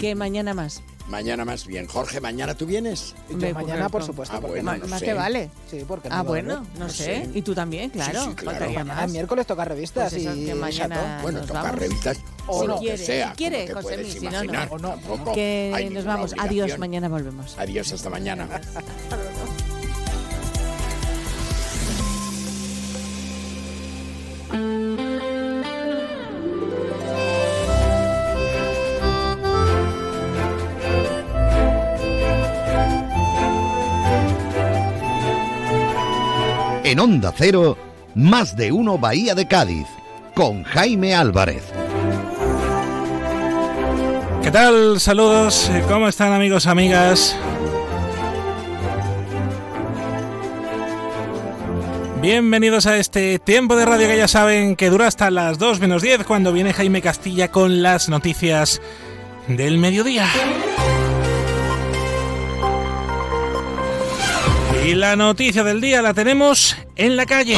Que mañana más. Mañana más bien. Jorge, ¿mañana tú vienes? Yo mañana, por supuesto. Ah, bueno, no? no más sé. te vale. Sí, porque no Ah, iba a bueno, no No sé. sé. Y tú también, claro. sí, claro. faltaría Mañana más. miércoles toca revistas Pues eso, y que mañana-. Bueno, nos tocar vamos. revistas O o no. lo que Quiere, sea. si quiere, José puedes Luis, si no, no. imaginar. O no, Tampoco Que nos vamos. Adiós, mañana volvemos. Adiós, hasta mañana. En Onda Cero, más de uno Bahía de Cádiz, con Jaime Álvarez. ¿Qué tal? Saludos. ¿Cómo están amigos, amigas? Bienvenidos a este tiempo de radio que ya saben que dura hasta las 2 menos 10 cuando viene Jaime Castilla con las noticias del mediodía. Y la noticia del día la tenemos en la calle.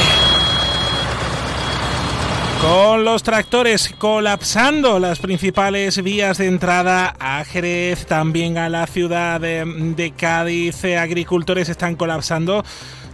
Con los tractores colapsando las principales vías de entrada a Jerez, también a la ciudad de, Cádiz, eh, agricultores están colapsando.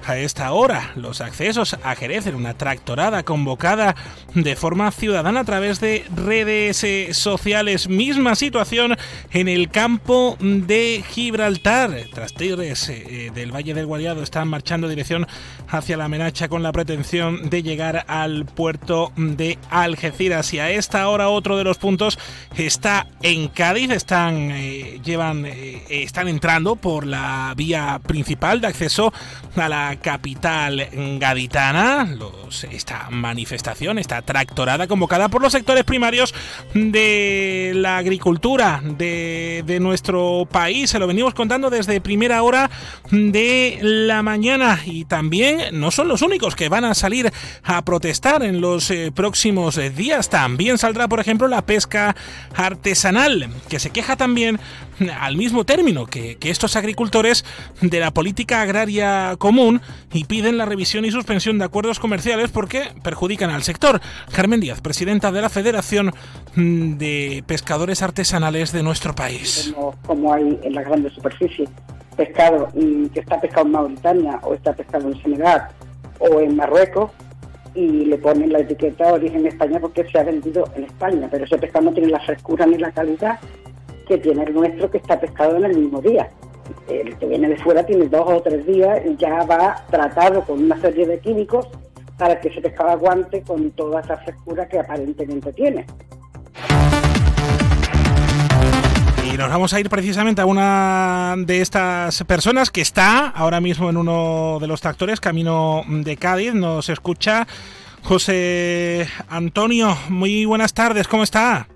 A esta hora, los accesos a Jerez en una tractorada convocada de forma ciudadana a través de redes eh, sociales. Misma situación en el campo de Gibraltar. Trastires eh, del Valle del Guariado están marchando dirección hacia la Menacha con la pretensión de llegar al puerto de Algeciras. Y a esta hora otro de los puntos está en Cádiz. Están, eh, llevan, eh, están entrando por la vía principal de acceso a la capital gaditana. Los, esta manifestación, esta tractorada convocada por los sectores primarios de la agricultura de, de nuestro país. Se lo venimos contando desde primera hora de la mañana. Y también no son los únicos que van a salir a protestar en los eh, próximos eh, días. También saldrá, por ejemplo, la pesca artesanal, que se queja también al mismo término que, que estos agricultores de la política agraria común y piden la revisión y suspensión de acuerdos comerciales porque perjudican al sector. Carmen Díaz, presidenta de la Federación mm, de Pescadores Artesanales de nuestro país. como, hay en las grandes superficies, pescado que está pescado en Mauritania o está pescado en Senegal o en Marruecos y le ponen la etiqueta origen España porque se ha vendido en España, pero ese pescado no tiene la frescura ni la calidad que tiene el nuestro que está pescado en el mismo día. El que viene de fuera tiene dos o tres días y ya va tratado con una serie de químicos para que ese pescado aguante con toda esa frescura que aparentemente tiene. Y nos vamos a ir precisamente a una de estas personas que está ahora mismo en uno de los tractores, camino de Cádiz. Nos escucha José Antonio. Muy buenas tardes, ¿cómo está?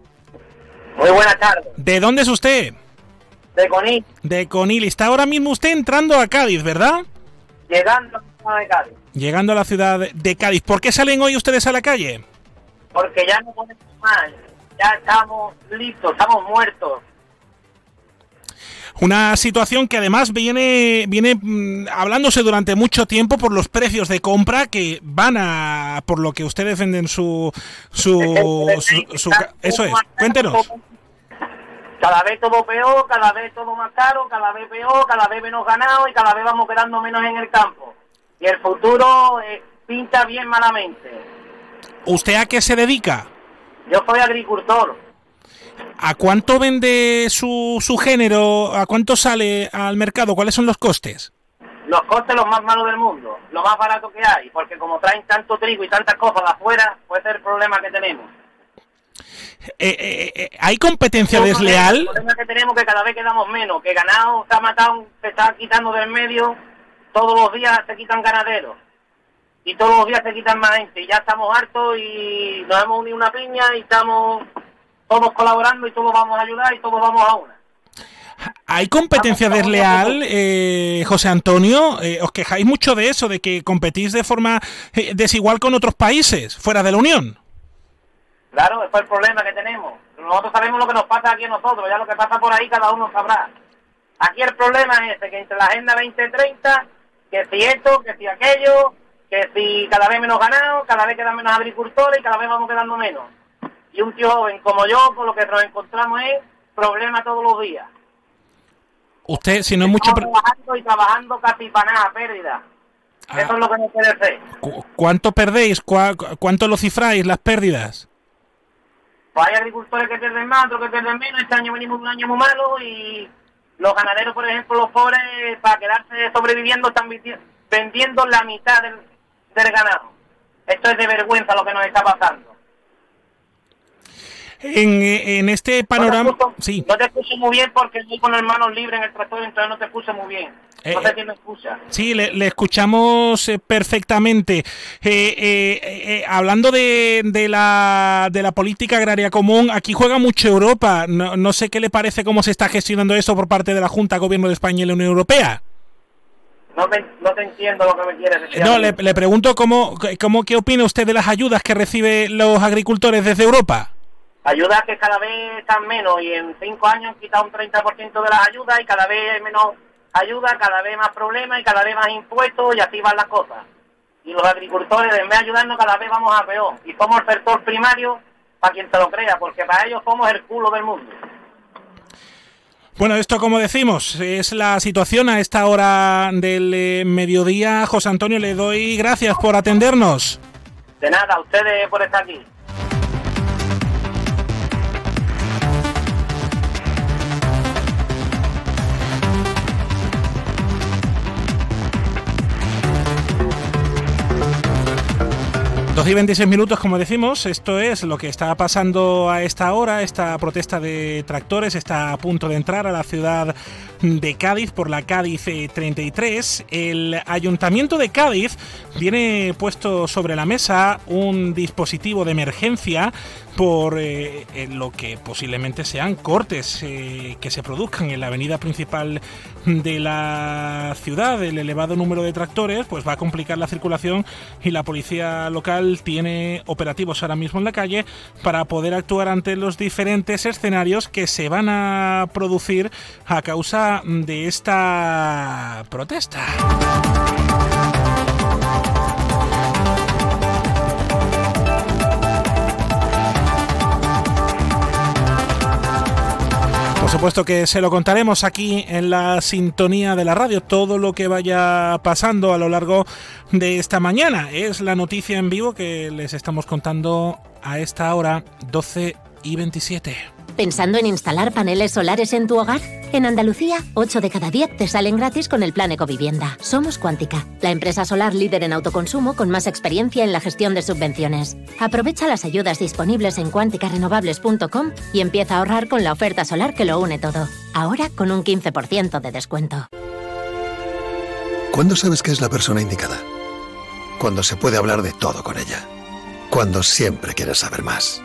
Muy buenas tardes. ¿De dónde es usted? De Conil, De Conil. Está ahora mismo usted entrando a Cádiz, ¿verdad? llegando a la ciudad de Cádiz. Llegando a la ciudad de Cádiz. ¿Por qué salen hoy ustedes a la calle? Porque ya no podemos más. Ya estamos listos, estamos muertos. Una situación que además viene, viene mm, hablándose durante mucho tiempo por los precios de compra que van a, por lo que ustedes venden su, su, su- eso es. Cuéntenos. Cada vez todo peor, cada vez todo más caro, cada vez peor, cada vez menos ganado y cada vez vamos quedando menos en el campo. Y el futuro eh, pinta bien malamente. ¿Usted a qué se dedica? Yo soy agricultor. ¿A cuánto vende su, su género? ¿A cuánto sale al mercado? ¿Cuáles son los costes? Los costes los más malos del mundo, lo más barato que hay, porque como traen tanto trigo y tantas cosas de afuera, puede ser el problema que tenemos. Eh, eh, eh, ¿Hay competencia El desleal? problema que tenemos es que cada vez quedamos menos, que ganado se ha matado, se está quitando del medio, todos los días se quitan ganaderos. Y todos los días se quitan más gente. Y ya estamos hartos y nos hemos unido una piña y estamos todos colaborando y todos vamos a ayudar y todos vamos a una. ¿Hay competencia desleal, eh, José Antonio? Eh, ¿Os quejáis mucho de eso, de que competís de forma eh, desigual con otros países fuera de la Unión? Claro, ese es el problema que tenemos. Nosotros sabemos lo que nos pasa aquí a nosotros, ya lo que pasa por ahí cada uno sabrá. Aquí el problema es este, que entre la Agenda 2030, que si esto, que si aquello, que si cada vez menos ganado, cada vez quedan menos agricultores y cada vez vamos quedando menos. Y un tío joven como yo, con lo que nos encontramos es problemas todos los días. Usted, si no es mucho... Trabajando y trabajando casi para nada, pérdida. Ah. Eso es lo que no puede ser. ¿Cu- ¿Cuánto perdéis? ¿Cuá- cu- ¿Cuánto lo cifráis las pérdidas? Pues hay agricultores que pierden más, otros que pierden menos. Este año venimos un año muy malo y los ganaderos, por ejemplo, los pobres, para quedarse sobreviviendo, están vendiendo la mitad del, del ganado. Esto es de vergüenza lo que nos está pasando. En, en este panorama... No te, escucho, Sí. no te escucho muy bien porque estoy con las manos libres en el tractor, entonces no te escucho muy bien. No Eh, sé si me escucha. Sí, le, le escuchamos eh, perfectamente. Eh, eh, eh, hablando de, de la, de la política agraria común, aquí juega mucho Europa. No, no sé qué le parece cómo se está gestionando eso por parte de la Junta, Gobierno de España y la Unión Europea. No te, no te entiendo lo que me quieres decir. No, le, le pregunto cómo, cómo, qué opina usted de las ayudas que reciben los agricultores desde Europa. Ayudas que cada vez están menos y en cinco años han quitado un 30% de las ayudas y cada vez hay menos ayuda, cada vez más problemas y cada vez más impuestos y así van las cosas. Y los agricultores, en vez de ayudarnos, cada vez vamos a peor. Y somos el sector primario, para quien se lo crea, porque para ellos somos el culo del mundo. Bueno, esto como decimos, es la situación a esta hora del eh, mediodía. José Antonio, le doy gracias por atendernos. De nada, a ustedes por estar aquí. Y 26 minutos, como decimos, esto es lo que está pasando a esta hora. Esta protesta de tractores está a punto de entrar a la ciudad de Cádiz por la Cádiz eh, 33. El Ayuntamiento de Cádiz tiene puesto sobre la mesa un dispositivo de emergencia por eh, eh, lo que posiblemente sean cortes eh, que se produzcan en la avenida principal de la ciudad. El elevado número de tractores pues va a complicar la circulación y la policía local tiene operativos ahora mismo en la calle para poder actuar ante los diferentes escenarios que se van a producir a causa de esta protesta. Por supuesto que se lo contaremos aquí en la sintonía de la radio, todo lo que vaya pasando a lo largo de esta mañana. Es la noticia en vivo que les estamos contando a esta hora 12 y 27. ¿Pensando en instalar paneles solares en tu hogar? En Andalucía, 8 de cada 10 te salen gratis con el plan Ecovivienda. Somos Cuántica, la empresa solar líder en autoconsumo con más experiencia en la gestión de subvenciones. Aprovecha las ayudas disponibles en cuanticarenovables.com y empieza a ahorrar con la oferta solar que lo une todo. Ahora con un 15% de descuento. ¿Cuándo sabes que es la persona indicada? Cuando se puede hablar de todo con ella. Cuando siempre quieres saber más.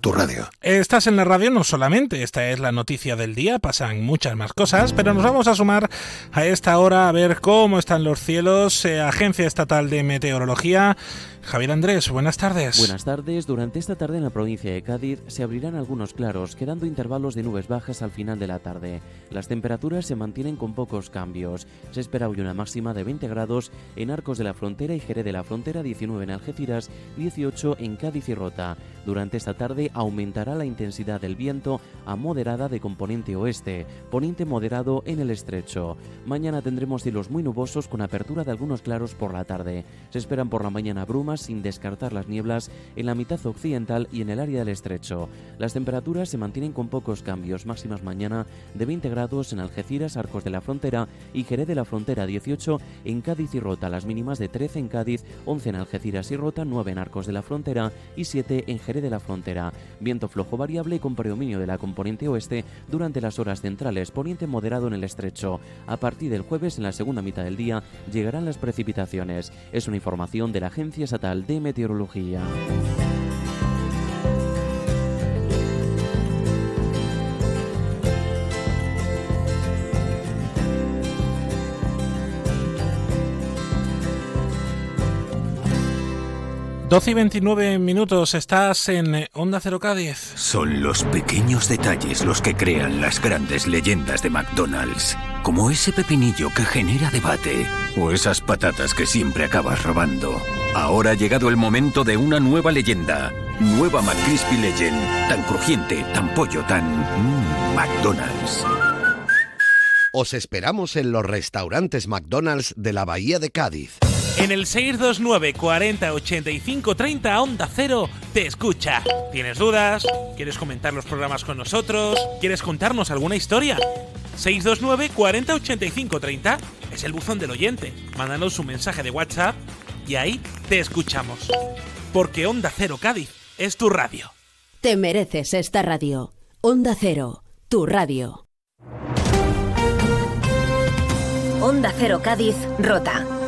tu radio. Estás en la radio no solamente, esta es la noticia del día, pasan muchas más cosas, pero nos vamos a sumar a esta hora a ver cómo están los cielos. Eh, Agencia Estatal de Meteorología. Javier Andrés, buenas tardes. Buenas tardes. Durante esta tarde en la provincia de Cádiz se abrirán algunos claros, quedando intervalos de nubes bajas al final de la tarde. Las temperaturas se mantienen con pocos cambios. Se espera hoy una máxima de 20 grados en Arcos de la Frontera y Jerez de la Frontera, 19 en Algeciras, 18 en Cádiz y Rota. Durante esta tarde aumentará la intensidad del viento a moderada de componente oeste, poniente moderado en el estrecho. Mañana tendremos cielos muy nubosos con apertura de algunos claros por la tarde. Se esperan por la mañana brumas sin descartar las nieblas en la mitad occidental y en el área del estrecho. Las temperaturas se mantienen con pocos cambios, máximas mañana de 20 grados en Algeciras, Arcos de la Frontera y Jerez de la Frontera, 18 en Cádiz y Rota, las mínimas de 13 en Cádiz, 11 en Algeciras y Rota, 9 en Arcos de la Frontera y 7 en Jerez de la Frontera. Viento flojo variable con predominio de la componente oeste durante las horas centrales, poniente moderado en el estrecho. A partir del jueves, en la segunda mitad del día, llegarán las precipitaciones. Es una información de la Agencia Estatal de Meteorología. Doce y 29 minutos, estás en Onda 0 Cádiz. Son los pequeños detalles los que crean las grandes leyendas de McDonald's. Como ese pepinillo que genera debate. O esas patatas que siempre acabas robando. Ahora ha llegado el momento de una nueva leyenda. Nueva McCrispy Legend. Tan crujiente, tan pollo, tan... mmm, McDonald's. Os esperamos en los restaurantes McDonald's de la Bahía de Cádiz. En el 629 40 85 30 Onda Cero te escucha. ¿Tienes dudas? ¿Quieres comentar los programas con nosotros? ¿Quieres contarnos alguna historia? 629 40 85 30 es el buzón del oyente. Mándanos un mensaje de WhatsApp y ahí te escuchamos. Porque Onda Cero Cádiz es tu radio. Te mereces esta radio. Onda Cero, tu radio. Onda Cero Cádiz, Rota.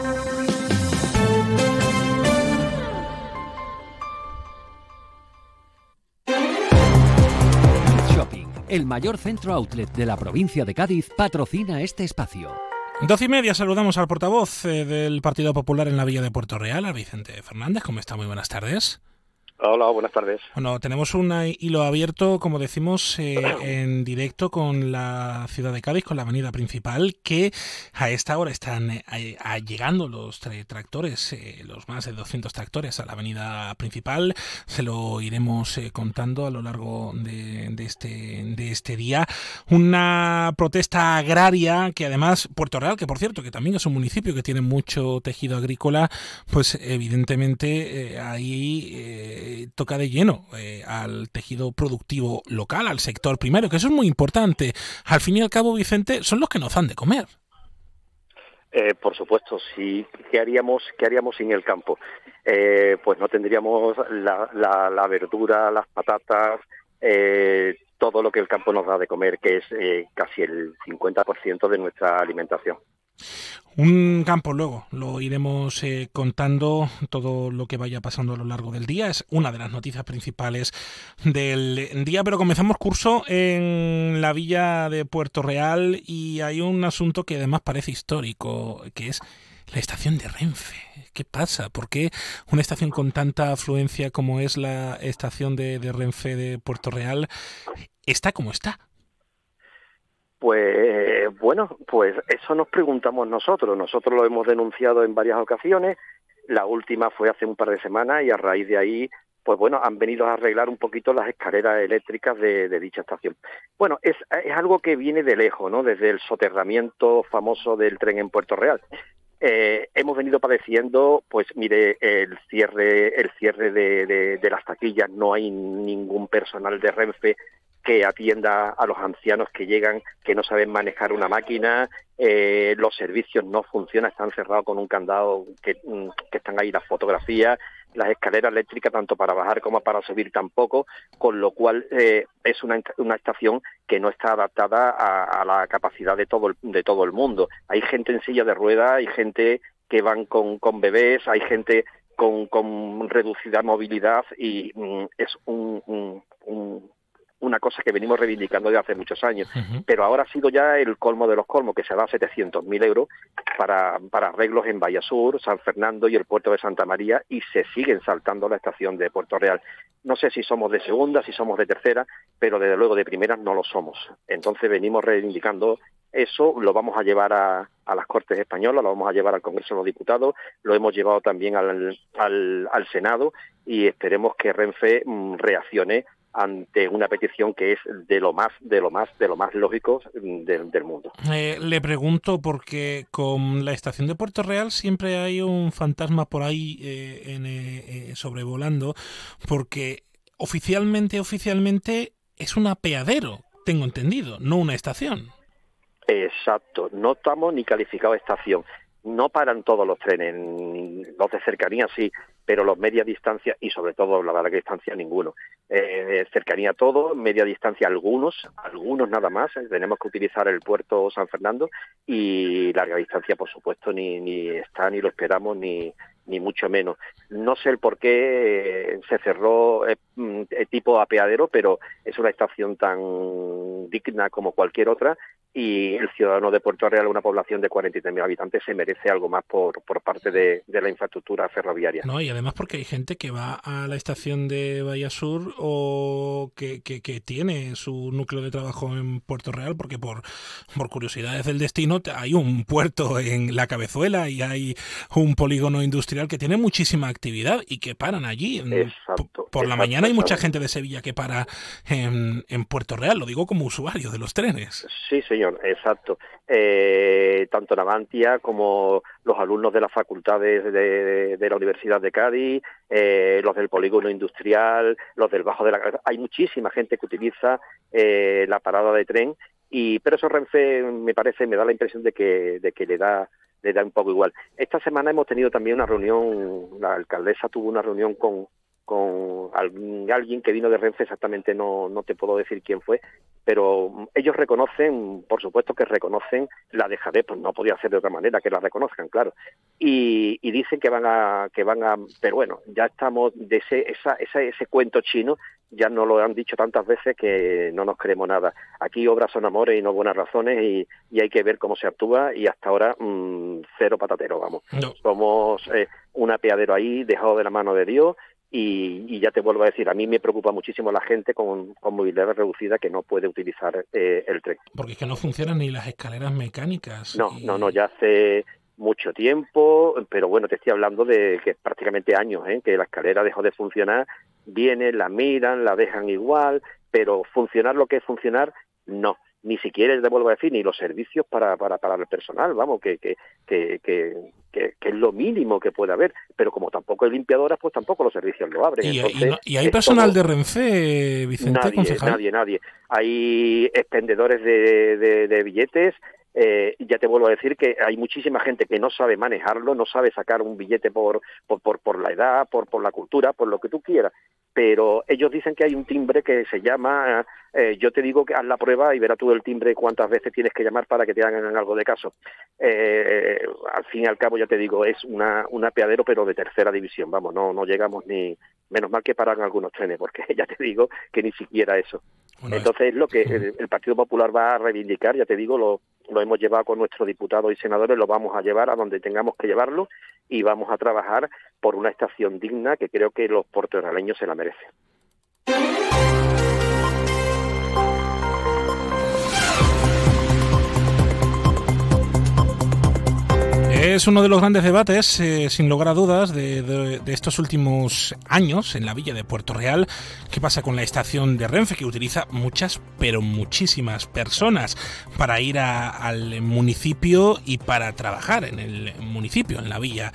El mayor centro outlet de la provincia de Cádiz, patrocina este espacio. Doce y media saludamos al portavoz eh, del Partido Popular en la Villa de Puerto Real, a Vicente Fernández. ¿Cómo está? Muy buenas tardes. Hola, buenas tardes. Bueno, tenemos un hilo abierto, como decimos, eh, en directo con la ciudad de Cádiz, con la avenida principal, que a esta hora están eh, a- llegando los tra- tractores, eh, los más de 200 tractores a la avenida principal. Se lo iremos contando a lo largo de, de este, de este día. Una protesta agraria que además, Puerto Real, que por cierto, que también es un municipio que tiene mucho tejido agrícola, pues evidentemente ahí eh, toca de lleno eh, al tejido productivo local, al sector primero, que eso es muy importante. Al fin y al cabo, Vicente, son los que nos dan de comer. Eh, por supuesto, sí. ¿Qué haríamos, qué haríamos sin el campo? Eh, pues no tendríamos la, la, la verdura, las patatas, todo lo que el campo nos da de comer, que es casi el 50% de nuestra alimentación. Un campo luego, lo iremos eh, contando todo lo que vaya pasando a lo largo del día. Es una de las noticias principales del día, pero comenzamos curso en la villa de Puerto Real y hay un asunto que además parece histórico, que es la estación de Renfe. ¿Qué pasa? ¿Por qué una estación con tanta afluencia como es la estación de, de Renfe de Puerto Real está como está? Pues bueno, pues eso nos preguntamos nosotros. Nosotros lo hemos denunciado en varias ocasiones. La última fue hace un par de semanas y a raíz de ahí, pues bueno, han venido a arreglar un poquito las escaleras eléctricas de, dicha estación. Bueno, es, algo que viene de lejos, ¿no? Desde el soterramiento famoso del tren en Puerto Real. Eh, hemos venido padeciendo, pues mire, el cierre, el cierre de las taquillas. No hay ningún personal de Renfe que atienda a los ancianos que llegan, que no saben manejar una máquina, eh, los servicios no funcionan, están cerrados con un candado, que, mm, que están ahí las fotografías, las escaleras eléctricas tanto para bajar como para subir tampoco, con lo cual eh, es una, una estación que no está adaptada a, a la capacidad de todo el, de todo el mundo. Hay gente en silla de ruedas, hay gente que van con, con bebés, hay gente con, con reducida movilidad y mm, es un, un, un una cosa que venimos reivindicando desde hace muchos años, pero ahora ha sido ya el colmo de los colmos, que se da 700.000 euros para, para arreglos en Bahía Sur, San Fernando y el puerto de Santa María, y se siguen saltando la estación de Puerto Real. No sé si somos de segunda, si somos de tercera, pero desde luego de primera no lo somos. Entonces venimos reivindicando eso, lo vamos a llevar a, a las Cortes Españolas, lo vamos a llevar al Congreso de los Diputados, lo hemos llevado también al, al, al Senado y esperemos que Renfe mm, reaccione ante una petición que es de lo más de lo más de lo más lógico de, del mundo. Eh, le pregunto porque con la estación de Puerto Real siempre hay un fantasma por ahí eh, en, eh, sobrevolando porque oficialmente oficialmente es un apeadero, tengo entendido, no una estación. Exacto, no estamos ni calificados de estación. No paran todos los trenes, los de cercanía sí, pero los media distancia y sobre todo la larga distancia ninguno. Eh, cercanía todo, media distancia algunos, algunos nada más. Eh, tenemos que utilizar el puerto San Fernando y larga distancia por supuesto ni, ni está ni lo esperamos ni ni mucho menos. No sé el por qué eh, se cerró eh, tipo apeadero, pero es una estación tan digna como cualquier otra y el ciudadano de Puerto Real, una población de 43.000 habitantes, se merece algo más por, por parte de, de la infraestructura ferroviaria. No, y además porque hay gente que va a la estación de Bahía Sur o que, que, que tiene su núcleo de trabajo en Puerto Real, porque por, por curiosidades del destino hay un puerto en la cabezuela y hay un polígono industrial que tiene muchísima actividad y que paran allí. Exacto, por la exacto, mañana hay mucha gente de Sevilla que para en, en Puerto Real, lo digo como usuario de los trenes. Sí, señor, exacto. Eh, tanto Navantia como los alumnos de las facultades de, de- de la Universidad de Cádiz, eh, los del polígono industrial, los del Bajo de la Cabeza. Hay muchísima gente que utiliza eh, la parada de tren, y pero eso Renfe me parece, me da la impresión de que, de que le da le da un poco igual. Esta semana hemos tenido también una reunión, la alcaldesa tuvo una reunión con, con alguien que vino de Renfe, exactamente no, no te puedo decir quién fue, pero ellos reconocen, por supuesto que reconocen la dejadez, pues no podía ser de otra manera que la reconozcan, claro, y, y dicen que van a, que van a, pero bueno, ya estamos de ese, esa, esa- ese cuento chino, ya nos lo han dicho tantas veces que no nos creemos nada. Aquí obras son amores y no buenas razones y, y hay que ver cómo se actúa y hasta ahora mm, cero patatero, vamos. No. Somos eh, un apeadero ahí dejado de la mano de Dios y, y ya te vuelvo a decir, a mí me preocupa muchísimo la gente con, con movilidad reducida que no puede utilizar eh, el tren. Porque es que no funcionan ni las escaleras mecánicas. No, no, no, ya hace mucho tiempo, pero bueno, te estoy hablando de que prácticamente años, ¿eh? que la escalera dejó de funcionar, vienen, la miran, la dejan igual, pero funcionar lo que es funcionar, no. Ni siquiera, te vuelvo a decir, ni los servicios para, para, para el personal, vamos, que, que, que, que, es lo mínimo que puede haber, pero como tampoco hay limpiadoras, pues tampoco los servicios lo abren. Y, y Entonces, no- y hay personal todo- de Renfe, Vicente, nadie, concejal. nadie, nadie. Hay expendedores de, de- de billetes. eh, ya te vuelvo a decir que hay muchísima gente que no sabe manejarlo, no sabe sacar un billete por, por, por, por la edad, por, por la cultura, por lo que tú quieras. Pero ellos dicen que hay un timbre que se llama, eh, yo te digo que haz la prueba y verás tú el timbre cuántas veces tienes que llamar para que te hagan algo de caso. Eh, al fin y al cabo, ya te digo, es una, un apeadero, pero de tercera división, vamos, no, no llegamos ni, menos mal que paran algunos trenes, porque ya te digo que ni siquiera eso. Entonces es lo que el, el Partido Popular va a reivindicar, ya te digo, lo, lo hemos llevado con nuestros diputados y senadores, lo vamos a llevar a donde tengamos que llevarlo y vamos a trabajar por una estación digna que creo que los portoraleños se la merecen. Es uno de los grandes debates, eh, sin lugar a dudas, de, estos últimos años en la villa de Puerto Real. ¿Qué pasa con la estación de Renfe que utiliza muchas, pero muchísimas personas para ir al municipio y para trabajar en el municipio, en la villa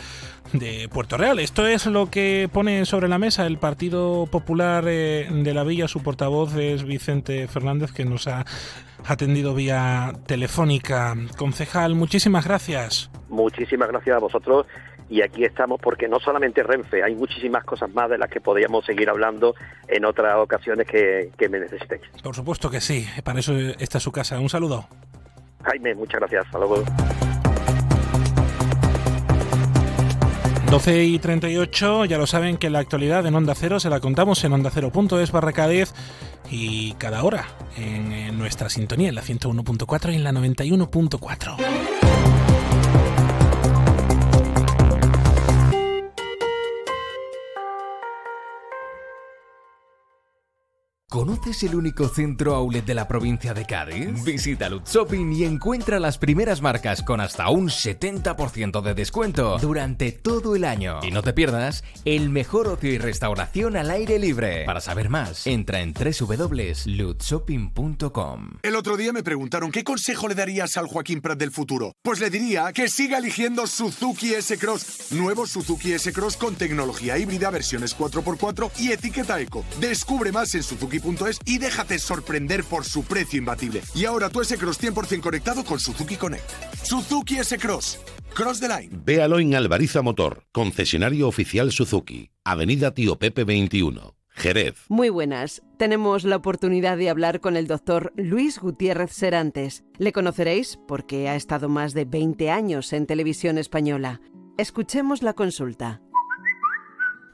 de Puerto Real? Esto es lo que pone sobre la mesa el Partido Popular eh, de la villa. Su portavoz es Vicente Fernández, que nos ha atendido vía telefónica. Concejal, muchísimas gracias. Muchísimas gracias a vosotros y aquí estamos porque no solamente Renfe, hay muchísimas cosas más de las que podríamos seguir hablando en otras ocasiones que, que me necesitéis. Por supuesto que sí, para eso está su casa. Un saludo. Jaime, muchas gracias. Hasta luego. 12 y 38, ya lo saben que la actualidad en Onda Cero se la contamos en onda ondacero.es barra Cádiz y cada hora en, en nuestra sintonía en la 101.4 y en la 91.4. ¿Conoces el único centro outlet de la provincia de Cádiz? Visita Lutz Shopping y encuentra las primeras marcas con hasta un 70% de descuento durante todo el año. Y no te pierdas el mejor ocio y restauración al aire libre. Para saber más, entra en www.lutzshopping.com. El otro día me preguntaron qué consejo le darías al Joaquín Prat del futuro. Pues le diría que siga eligiendo Suzuki S-Cross. Nuevo Suzuki S-Cross con tecnología híbrida, versiones 4x4 y etiqueta eco. Descubre más en suzuki.es y déjate sorprender por su precio imbatible. Y ahora tu S-Cross 100% conectado con Suzuki Connect. Suzuki S-Cross. Cross the line. Véalo en Alvariza Motor, concesionario oficial Suzuki, Avenida Tío Pepe 21, Jerez. Muy buenas. Tenemos la oportunidad de hablar con el doctor Luis Gutiérrez Serantes. Le conoceréis porque ha estado más de 20 años en televisión española. Escuchemos la consulta.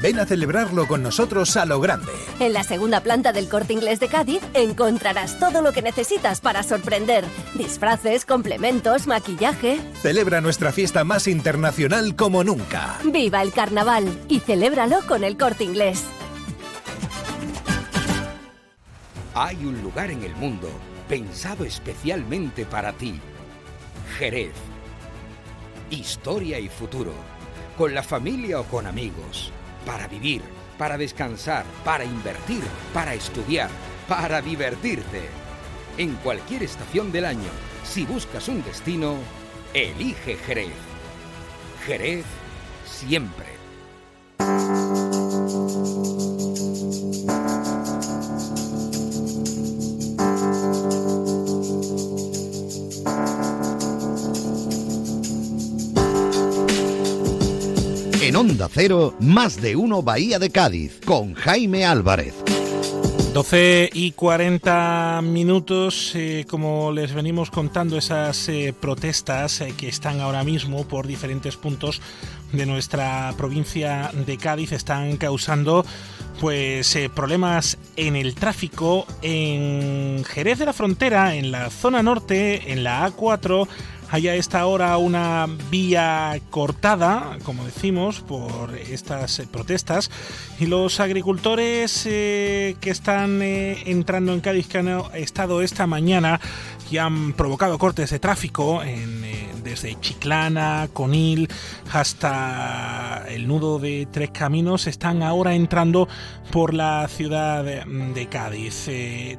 Ven a celebrarlo con nosotros a lo grande. En la segunda planta del Corte Inglés de Cádiz encontrarás todo lo que necesitas para sorprender. Disfraces, complementos, maquillaje. Celebra nuestra fiesta más internacional como nunca. ¡Viva el carnaval! Y celébralo con el Corte Inglés. Hay un lugar en el mundo pensado especialmente para ti. Jerez. Historia y futuro. Con la familia o con amigos. Para vivir, para descansar, para invertir, para estudiar, para divertirte. En cualquier estación del año, si buscas un destino, elige Jerez. Jerez siempre. Onda Cero, más de uno Bahía de Cádiz, con Jaime Álvarez. 12 y 40 minutos, eh, como les venimos contando, esas eh, protestas eh, que están ahora mismo por diferentes puntos de nuestra provincia de Cádiz están causando pues problemas en el tráfico en Jerez de la Frontera, en la zona norte, en la A4 hay a esta hora una vía cortada, como decimos, por estas eh, protestas. Y los agricultores eh, que están eh, entrando en Cádiz, que han estado esta mañana y han provocado cortes de tráfico desde Chiclana, Conil hasta el nudo de Tres Caminos, están ahora entrando por la ciudad de, Cádiz.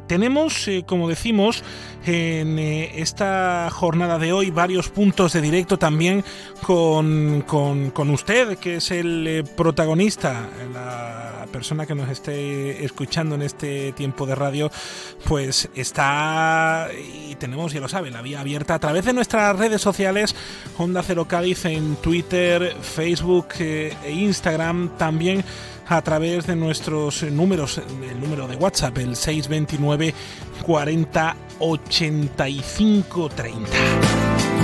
tenemos, como decimos, en esta jornada de hoy varios puntos de directo también con, con, usted, que es el protagonista, persona que nos esté escuchando en este tiempo de radio, pues está y tenemos, ya lo sabe, la vía abierta a través de nuestras redes sociales, Honda Cero Cádiz en Twitter, Facebook e Instagram, también a través de nuestros números, el número de WhatsApp, el 629 40 85 30.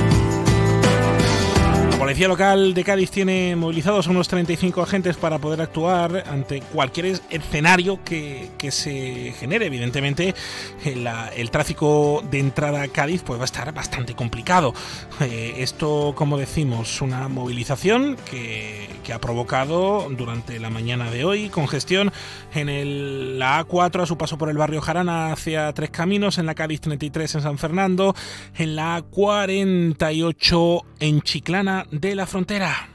Policía Local de Cádiz tiene movilizados unos 35 agentes para poder actuar ante cualquier escenario que, se genere. Evidentemente, el, el, tráfico de entrada a Cádiz pues, va a estar bastante complicado. Eh, esto, como decimos, una movilización que, ha provocado durante la mañana de hoy congestión en el, la A4 a su paso por el barrio Jarana hacia Tres Caminos, en la Cádiz 33 en San Fernando, en la A48 en Chiclana de la Frontera.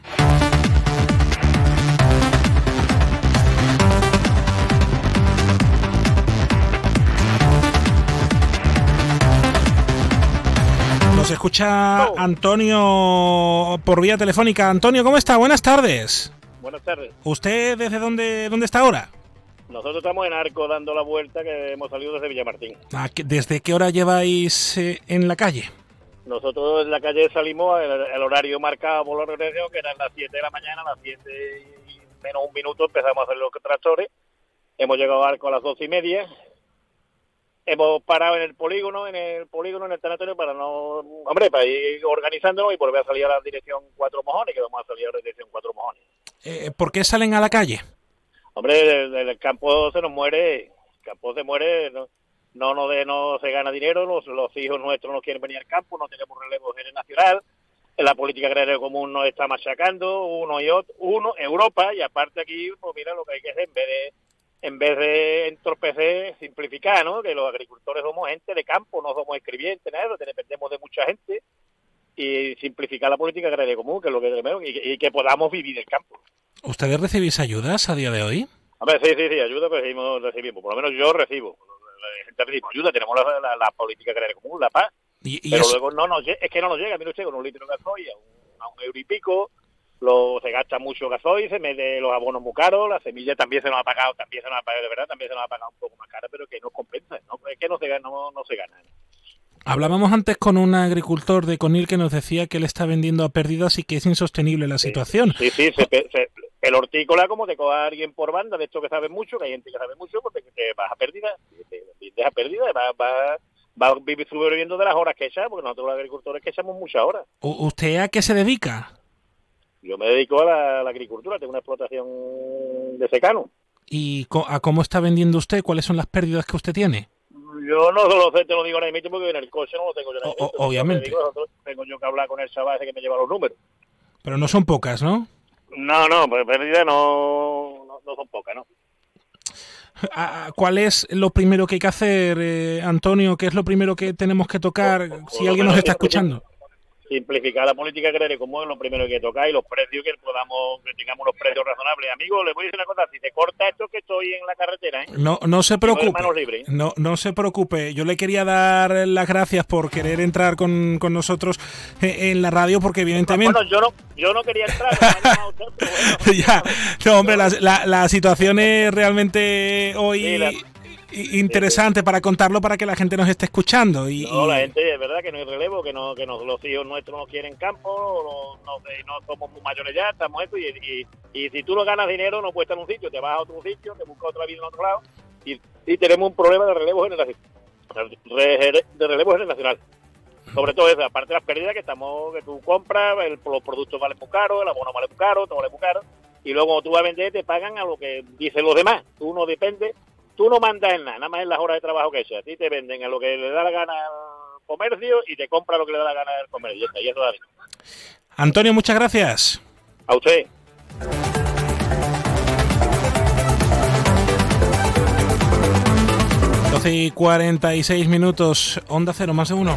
Nos escucha Antonio por vía telefónica. Antonio, ¿cómo está? Buenas tardes. Buenas tardes. ¿Usted desde dónde, dónde está ahora? Nosotros estamos en Arco dando la vuelta que hemos salido desde Villamartín. Ah, ¿Desde qué hora lleváis eh, en la calle? Nosotros en la calle salimos el, horario marcado por la organización, que eran las 7 de la mañana, a las 7 y menos un minuto empezamos a hacer los tractores. Hemos llegado a Arco a las 12 y media. Hemos parado en el polígono, en el polígono, en el tanatorio, para no, hombre, para ir organizándonos y volver a salir a la dirección Cuatro Mojones, que vamos a salir a la dirección Cuatro Mojones. Eh, ¿Por qué salen a la calle? Hombre, el, el campo se nos muere, el campo se muere, ¿no? No no de, no se gana dinero, los, los hijos nuestros no quieren venir al campo, no tenemos relevo generacional, en la política agraria común nos está machacando uno y otro, uno, Europa, y aparte aquí, pues mira lo que hay que hacer, en vez de en vez de entorpecer, simplificar, ¿no? Que los agricultores somos gente de campo, no somos escribientes, nada, dependemos de mucha gente, y simplificar la política agraria común, que es lo que tenemos, y, y que podamos vivir el campo. ¿Ustedes recibís ayudas a día de hoy? A ver, sí, sí, sí, ayuda recibimos, recibimos, por lo menos yo recibo gente recibimos ayuda, tenemos la, la, política agraria común, la paz, pero luego no nos es que no nos llega, a mí no llega un litro de gasoil a un, a un euro y pico, lo, se gasta mucho gasoil, se mete los abonos muy caros, la semilla también se nos ha pagado, también se nos ha pagado, de verdad, también se nos ha pagado un poco más cara, pero que no compensa, ¿no? Es que no se, gana- no, no se gana. Hablábamos antes con un agricultor de Conil que nos decía que él está vendiendo a pérdidas y que es insostenible la situación. Sí, sí, se se- el hortícola, como te coja alguien por banda, de esto que sabe mucho, que hay gente que sabe mucho, pues te, te vas a pérdida, te, deja pérdida, va, va, va a vivir sobreviviendo de las horas que echa, porque nosotros los agricultores que echamos muchas horas. ¿Usted a qué se dedica? Yo me dedico a la, a la agricultura, tengo una explotación de secano. ¿Y a cómo está vendiendo usted? ¿Cuáles son las pérdidas que usted tiene? Yo no lo sé, te lo digo ahora mismo porque en el coche no lo tengo yo obviamente. Te digo, nosotros- tengo yo que hablar con el chaval ese que me lleva los números. Pero no son pocas, ¿no? No, no, pues pérdidas no, no, no son pocas, ¿no? ¿A- a- ¿Cuál es lo primero que hay que hacer, eh, Antonio? ¿Qué es lo primero que tenemos que tocar si alguien nos está que- escuchando? Simplificar la política agraria como es lo primero que toca y los precios que podamos que tengamos unos precios razonables amigo le voy a decir una cosa si te corta esto que estoy en la carretera ¿eh? No, no se preocupe. No, no se preocupe. Yo le quería dar las gracias por querer entrar con, con nosotros eh, en la radio porque evidentemente... bueno yo no yo no quería entrar bueno. ya, no, hombre, la, la- la situación es realmente hoy Sí, la- i- interesante para contarlo para que la gente nos esté escuchando. Y, no la gente es verdad que no hay relevo que no que los hijos nuestros no quieren campo no, no somos muy mayores ya estamos esto y, y, y si tú no ganas dinero no puedes estar en un sitio te vas a otro sitio te buscas otra vida en otro lado y, y tenemos un problema de relevo generacional de relevo generacional sobre todo eso, aparte de las pérdidas que estamos, que tú compras, el- los productos valen muy caro, el abono vale muy caro, todo vale muy caro, y luego cuando tú vas a vender te pagan a lo que dicen los demás, tú no dependes, tú no mandas en nada, nada más en las horas de trabajo que echas, a ti te venden a lo que le da la gana al comercio y te compra lo que le da la gana al comercio, y eso da bien. Antonio, muchas gracias. A usted. Doce y 46 minutos, Onda Cero, más de uno.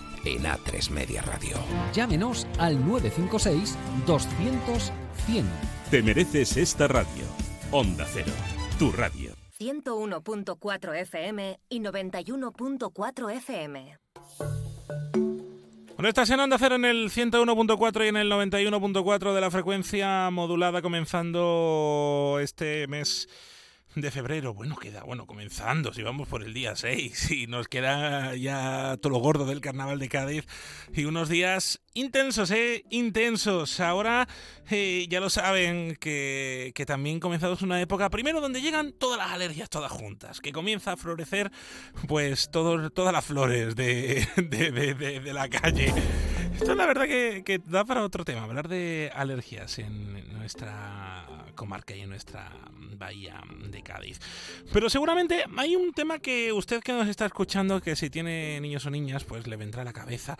en A3 Media Radio. Llámenos al 956 200 100. Te mereces esta radio. Onda Cero, tu radio. 101.4 FM y 91.4 FM. Bueno, estás en Onda Cero en el 101.4 y en el 91.4 de la frecuencia modulada comenzando este mes de febrero. Bueno, queda, bueno, comenzando, si vamos por el día 6 y nos queda ya todo lo gordo del carnaval de Cádiz y unos días intensos, ¿eh? Intensos. Ahora eh, ya lo saben que, que también comenzamos una época, primero donde llegan todas las alergias todas juntas, que comienza a florecer pues todo, todas las flores de, de, de- de- de la calle. Esto la verdad que, que da para otro tema, hablar de alergias en nuestra comarca y en nuestra bahía de Cádiz. Pero seguramente hay un tema que usted que nos está escuchando, que si tiene niños o niñas, pues le vendrá a la cabeza,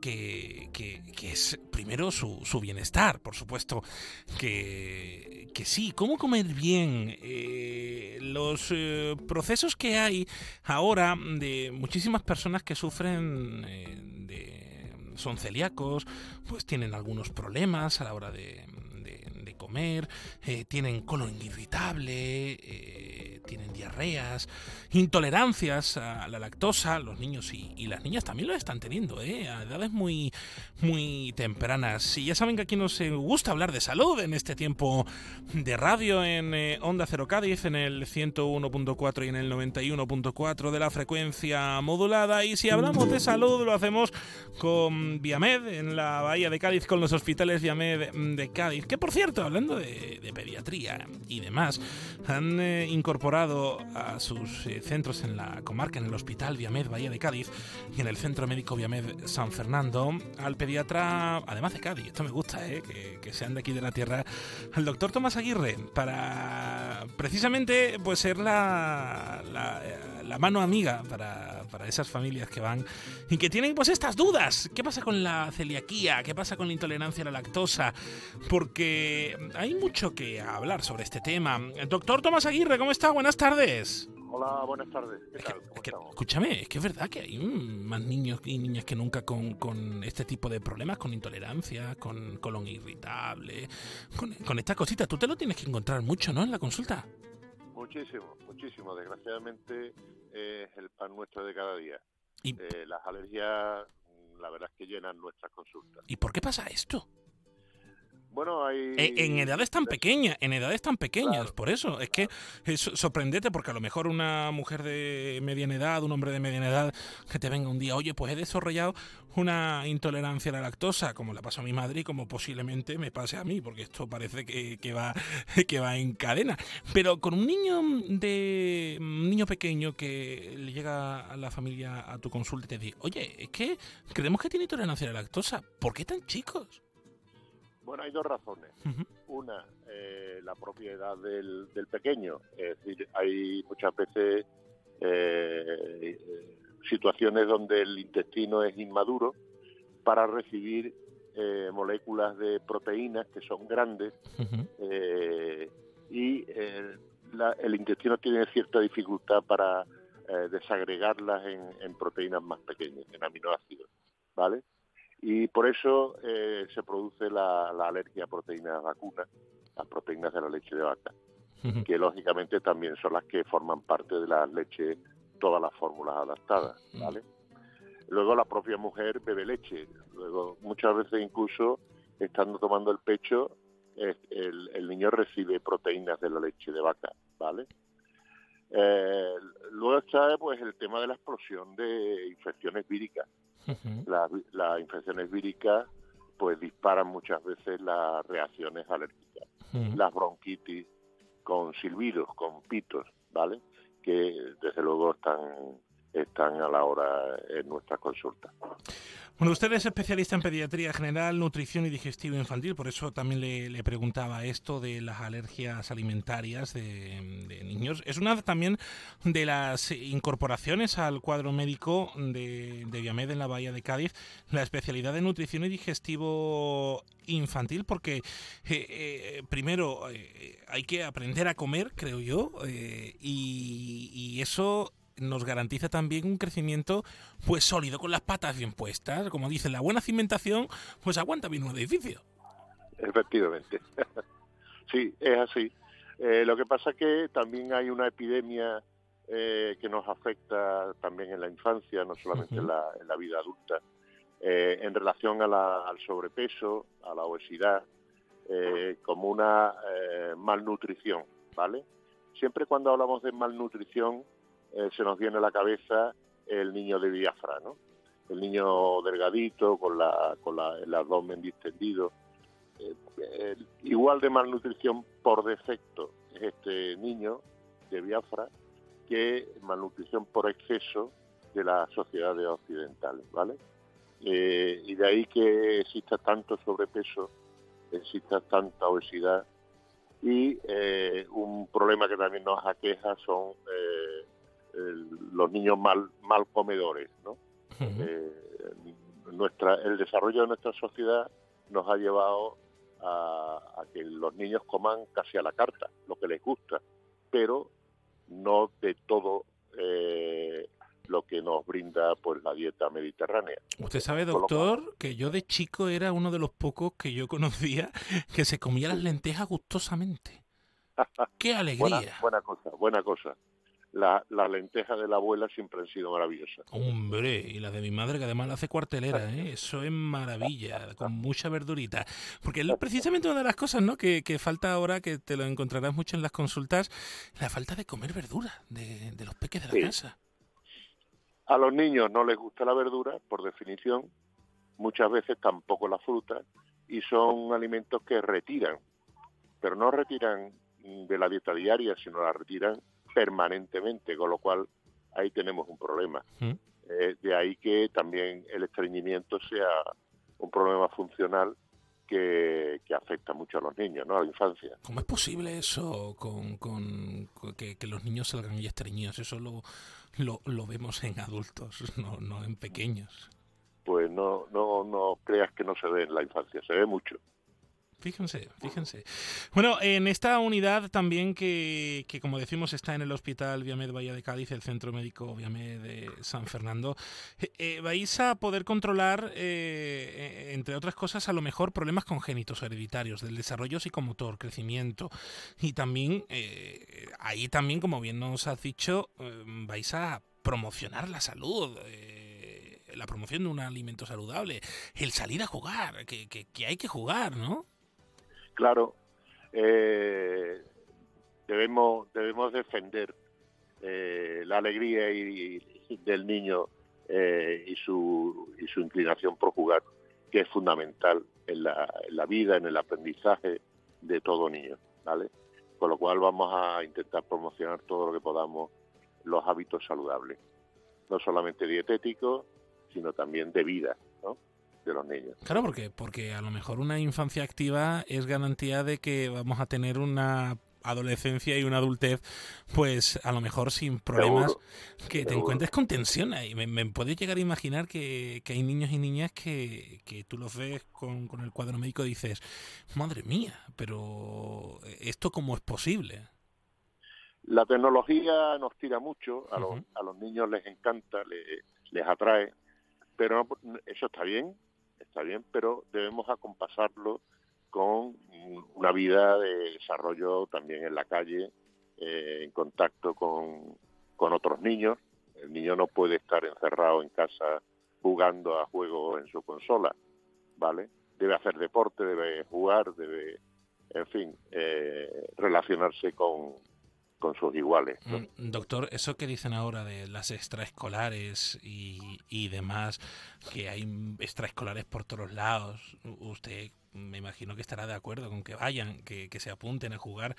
que, que- que es primero su, su bienestar, por supuesto, que, que sí, cómo comer bien, eh, los eh, procesos que hay ahora de muchísimas personas que sufren eh, de son celíacos, pues tienen algunos problemas a la hora de, de- comer, eh, tienen colon irritable, eh, tienen diarreas, intolerancias a la lactosa, los niños y, las niñas también lo están teniendo, ¿eh? a edades muy, muy tempranas. Y ya saben que aquí nos eh, gusta hablar de salud en este tiempo de radio en eh, Onda Cero Cádiz, en el 101.4 y en el 91.4 de la frecuencia modulada. Y si hablamos de salud, lo hacemos con Viamed en la Bahía de Cádiz, con los hospitales Viamed de Cádiz. Que por cierto, hablando de, pediatría y demás, han incorporado a sus eh, centros en la comarca, en el Hospital Viamed Bahía de Cádiz y en el Centro Médico Viamed San Fernando, al pediatra, además de Cádiz, esto me gusta, eh, que, sean de aquí de la tierra, al doctor Tomás Aguirre, para precisamente pues ser la, la, mano amiga para, para esas familias que van y que tienen pues estas dudas. ¿Qué pasa con la celiaquía? ¿Qué pasa con la intolerancia a la lactosa? Porque hay mucho que hablar sobre este tema. Doctor Tomás Aguirre, ¿cómo está? Buenas tardes. Hola, buenas tardes. ¿Qué tal? escúchame, es que es verdad que hay más niños y niñas que nunca con, con este tipo de problemas, con intolerancia, con colon irritable, con, con estas cositas. Tú te lo tienes que encontrar mucho, ¿no? En la consulta. Muchísimo, muchísimo. Desgraciadamente es el pan nuestro de cada día. ¿Y? Eh, las alergias, la verdad es que llenan nuestras consultas. ¿Y por qué pasa esto? Bueno, hay... En, edades tan pequeñas, en edades tan pequeñas, por eso. Es que es sorprendente porque a lo mejor una mujer de mediana edad, un hombre de mediana edad, que te venga un día, oye, pues he desarrollado una intolerancia a la lactosa, como le pasó a mi madre y como posiblemente me pase a mí, porque esto parece que, va, que va en cadena. Pero con un niño de un niño pequeño que le llega a la familia a tu consulta y te dice, oye, es que creemos que tiene intolerancia a la lactosa, ¿por qué tan chicos? Bueno, hay dos razones. Una, eh, la propiedad del, pequeño. Es decir, hay muchas veces eh, situaciones donde el intestino es inmaduro para recibir eh, moléculas de proteínas que son grandes y el intestino tiene cierta dificultad para desagregarlas en, en proteínas más pequeñas, en aminoácidos. ¿Vale? Y por eso eh, se produce la, alergia a proteínas vacunas, las proteínas de la leche de vaca, que lógicamente también son las que forman parte de la leche, todas las fórmulas adaptadas, ¿vale? Luego la propia mujer bebe leche, luego muchas veces incluso estando tomando el pecho, el, el niño recibe proteínas de la leche de vaca, ¿vale? Eh, luego está pues el tema de la explosión de infecciones víricas las, infecciones víricas pues disparan muchas veces las reacciones alérgicas. Las bronquitis con silbidos, con pitos, ¿vale? Que desde luego están están a la hora en nuestras consultas. Bueno, usted es especialista en pediatría general, nutrición y digestivo infantil, por eso también le, preguntaba esto de las alergias alimentarias de, niños. Es una también de las incorporaciones al cuadro médico de, de Viamed en la Bahía de Cádiz, la especialidad de nutrición y digestivo infantil, porque eh, eh, primero eh, hay que aprender a comer, creo yo, y eso nos garantiza también un crecimiento pues sólido, con las patas bien puestas. Como dice, la buena cimentación pues aguanta bien un edificio. Efectivamente. sí, es así. Eh, lo que pasa es que también hay una epidemia eh, que nos afecta también en la infancia, no solamente en, la, vida adulta, eh, en relación al sobrepeso, a la obesidad, como una malnutrición, ¿vale? Siempre cuando hablamos de malnutrición eh, se nos viene a la cabeza el niño de Biafra, ¿no? El niño delgadito, con, la, con la, el abdomen distendido. Eh, igual de malnutrición por defecto es este niño de Biafra que malnutrición por exceso de las sociedades occidentales, ¿vale? Eh, y de ahí que exista tanto sobrepeso, exista tanta obesidad y un problema que también nos aqueja son los niños mal, mal comedores, ¿no? Eh, nuestra, el desarrollo de nuestra sociedad nos ha llevado a, que los niños coman casi a la carta, lo que les gusta, pero no de todo eh, lo que nos brinda pues la dieta mediterránea. Usted sabe, doctor, que yo de chico era uno de los pocos que yo conocía que se comía las lentejas gustosamente. ¡Qué alegría! buena cosa, buena cosa la, la lenteja de la abuela siempre han sido maravillosas. Hombre, y la de mi madre, que además la hace cuartelera, ¿eh? eso es maravilla, con mucha verdurita. Porque es precisamente una de las cosas ¿no? que, falta ahora, que te lo encontrarás mucho en las consultas, la falta de comer verdura de, los peques de la casa. A los niños no les gusta la verdura, por definición, muchas veces tampoco la fruta, y son alimentos que retiran, pero no retiran de la dieta diaria, sino la retiran permanentemente, con lo cual ahí tenemos un problema. ¿Mm? Eh, de ahí que también el estreñimiento sea un problema funcional que, que afecta mucho a los niños, ¿no? A la infancia. ¿Cómo es posible eso con, con- con que, que los niños salgan y estreñidos? Eso lo, lo, lo vemos en adultos, no, no en pequeños. Pues no, no, no creas que no se ve en la infancia, se ve mucho. Fíjense, fíjense. Bueno, en esta unidad también que, que como decimos está en el Hospital Viamed Bahía de Cádiz, el Centro Médico Viamed de San Fernando, eh, eh, vais a poder controlar, eh, eh, entre otras cosas, a lo mejor problemas congénitos hereditarios del desarrollo psicomotor, crecimiento y también ahí también, como bien nos has dicho, vais a promocionar la salud. la promoción de un alimento saludable, el salir a jugar, que, que hay que jugar, ¿no? Claro, eh, debemos, debemos defender eh, la alegría y, del niño eh, y, su, y su inclinación por jugar, que es fundamental en la, en la vida, en el aprendizaje de todo niño, ¿vale? Con lo cual vamos a intentar promocionar todo lo que podamos los hábitos saludables, no solamente dietéticos, sino también de vida. De los niños. Claro, porque, porque a lo mejor una infancia activa es garantía de que vamos a tener una adolescencia y una adultez, pues a lo mejor sin problemas, Seguro, que te encuentres con tensión ahí. Me, me puedes llegar a imaginar que, que hay niños y niñas que, que tú los ves con, con el cuadro médico y dices, madre mía, pero ¿esto cómo es posible? La tecnología nos tira mucho, a, los, a los niños les encanta, le- les atrae, pero no- eso está bien, está bien, pero debemos acompasarlo con una vida de desarrollo también en la calle, eh, en contacto con, con otros niños. El niño no puede estar encerrado en casa jugando a juegos en su consola, ¿vale? Debe hacer deporte, debe jugar, debe, en fin, eh, relacionarse con, con sus iguales. ¿no? Mm, Doctor, eso que dicen ahora de las extraescolares y, y demás, que hay extraescolares por todos lados, usted me imagino que estará de acuerdo con que vayan, que, que se apunten a jugar,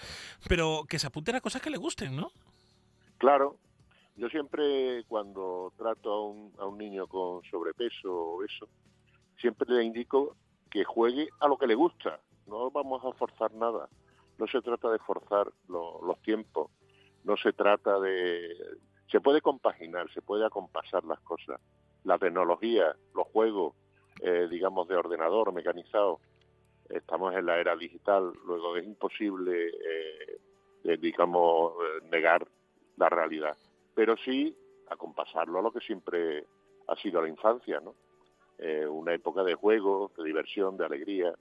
pero que se apunten a cosas que le gusten, ¿no? Claro, yo siempre cuando trato a un, a un niño con sobrepeso o eso, siempre le indico que juegue a lo que le gusta, no vamos a forzar nada, no se trata de forzar lo- los tiempos, no se trata de... Se puede compaginar, se puede acompasar las cosas. La tecnología, los juegos, eh, digamos, de ordenador mecanizado, estamos en la era digital, luego es imposible, eh, eh, digamos, negar la realidad, pero sí acompasarlo a lo que siempre ha sido la infancia, ¿no? Eh, una época de juego, de diversión, de alegría,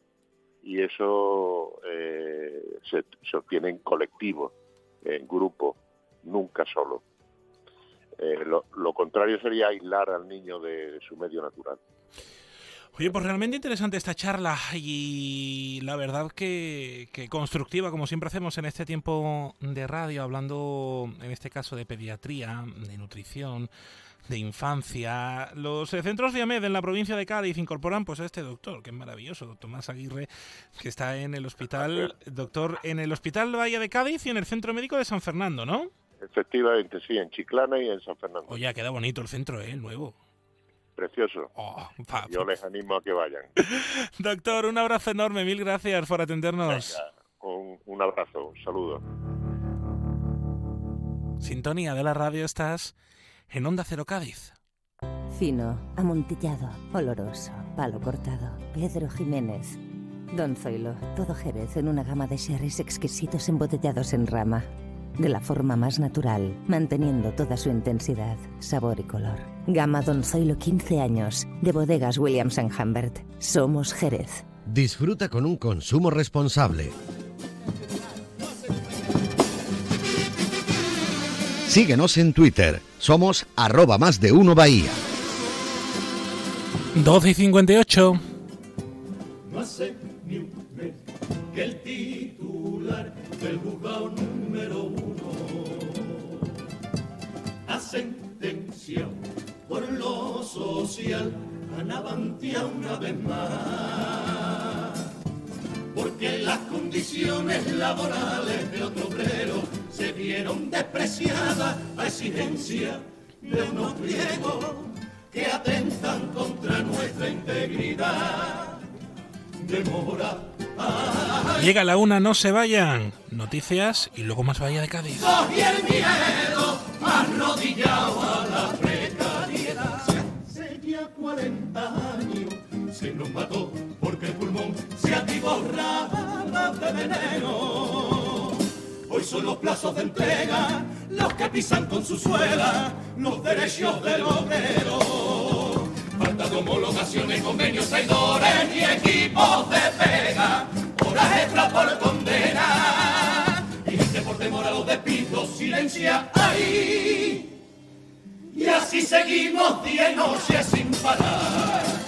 y eso eh, se, obtiene en colectivo, en grupo, nunca solo. Eh, lo, contrario sería aislar al niño de su medio natural. Oye, pues realmente interesante esta charla y la verdad que, que constructiva, como siempre hacemos en este tiempo de radio, hablando en este caso de pediatría, de nutrición, de infancia. Los eh, centros Viamed en la provincia de Cádiz incorporan pues a este doctor, que es maravilloso, Tomás Aguirre, que está en el hospital, doctor, en el Hospital Bahía de Cádiz y en el Centro Médico de San Fernando, ¿no? Efectivamente, sí, en Chiclana y en San Fernando. Oye, queda bonito el centro, ¿eh? El nuevo. Precioso. Oh, pa- Yo les animo a que vayan. Doctor, un abrazo enorme, mil gracias por atendernos. Un, un abrazo, un saludo. Sintonía de la radio estás en Onda Cero Cádiz. Fino, amontillado, oloroso, palo cortado. Pedro Jiménez. Don Zoilo, todo Jerez en una gama de sherries exquisitos embotellados en rama. De la forma más natural, manteniendo toda su intensidad, sabor y color. Gama Don Zoilo 15 años, de bodegas Williams ⁇ Humbert. Somos Jerez. Disfruta con un consumo responsable. Síguenos en Twitter. Somos arroba más de uno Bahía. 12 y 58. No hace ni un mes que el titular del juzgado ha sentenciado por lo social Navantia una vez más. Porque las condiciones laborales de otro obrero se vieron despreciadas a exigencia de unos griegos que atentan contra nuestra integridad. Demora. Llega la una, no se vayan. Noticias y luego más Bahía de Cádiz. Y el miedo se nos mató porque el pulmón se atiborraba de veneno. Hoy son los plazos de entrega los que pisan con su suela los derechos del obrero. Falta homologaciones, convenios, traidores y equipos de pega. Horas extra por condena. Y gente por temor a los despidos silencia ahí. Y así seguimos día y noche sin parar.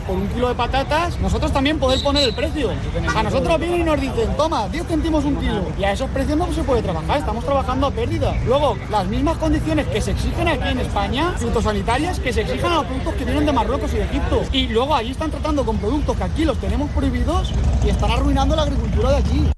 por un kilo de patatas, nosotros también podemos poner el precio. A nosotros vienen y nos dicen, toma, 10 céntimos un kilo. Y a esos precios no se puede trabajar, estamos trabajando a pérdida. Luego, las mismas condiciones que se exigen aquí en España, fitosanitarias, que se exigen a los productos que vienen de Marruecos y de Egipto. Y luego allí están tratando con productos que aquí los tenemos prohibidos y están arruinando la agricultura de aquí.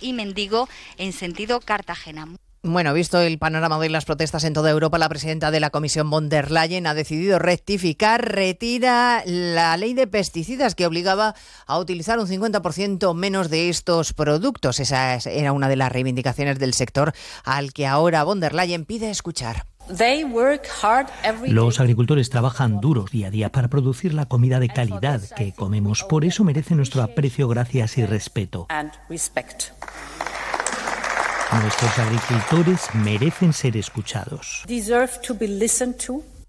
y Mendigo en sentido Cartagena. Bueno, visto el panorama de las protestas en toda Europa, la presidenta de la Comisión von der Leyen ha decidido rectificar, retira la ley de pesticidas que obligaba a utilizar un 50% menos de estos productos. Esa era una de las reivindicaciones del sector al que ahora von der Leyen pide escuchar. Los agricultores trabajan duros día a día para producir la comida de calidad que comemos. Por eso merecen nuestro aprecio, gracias y respeto. Nuestros agricultores merecen ser escuchados.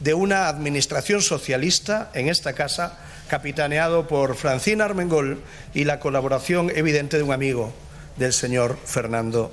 de una administración socialista en esta casa, capitaneado por Francina Armengol y la colaboración evidente de un amigo del señor Fernando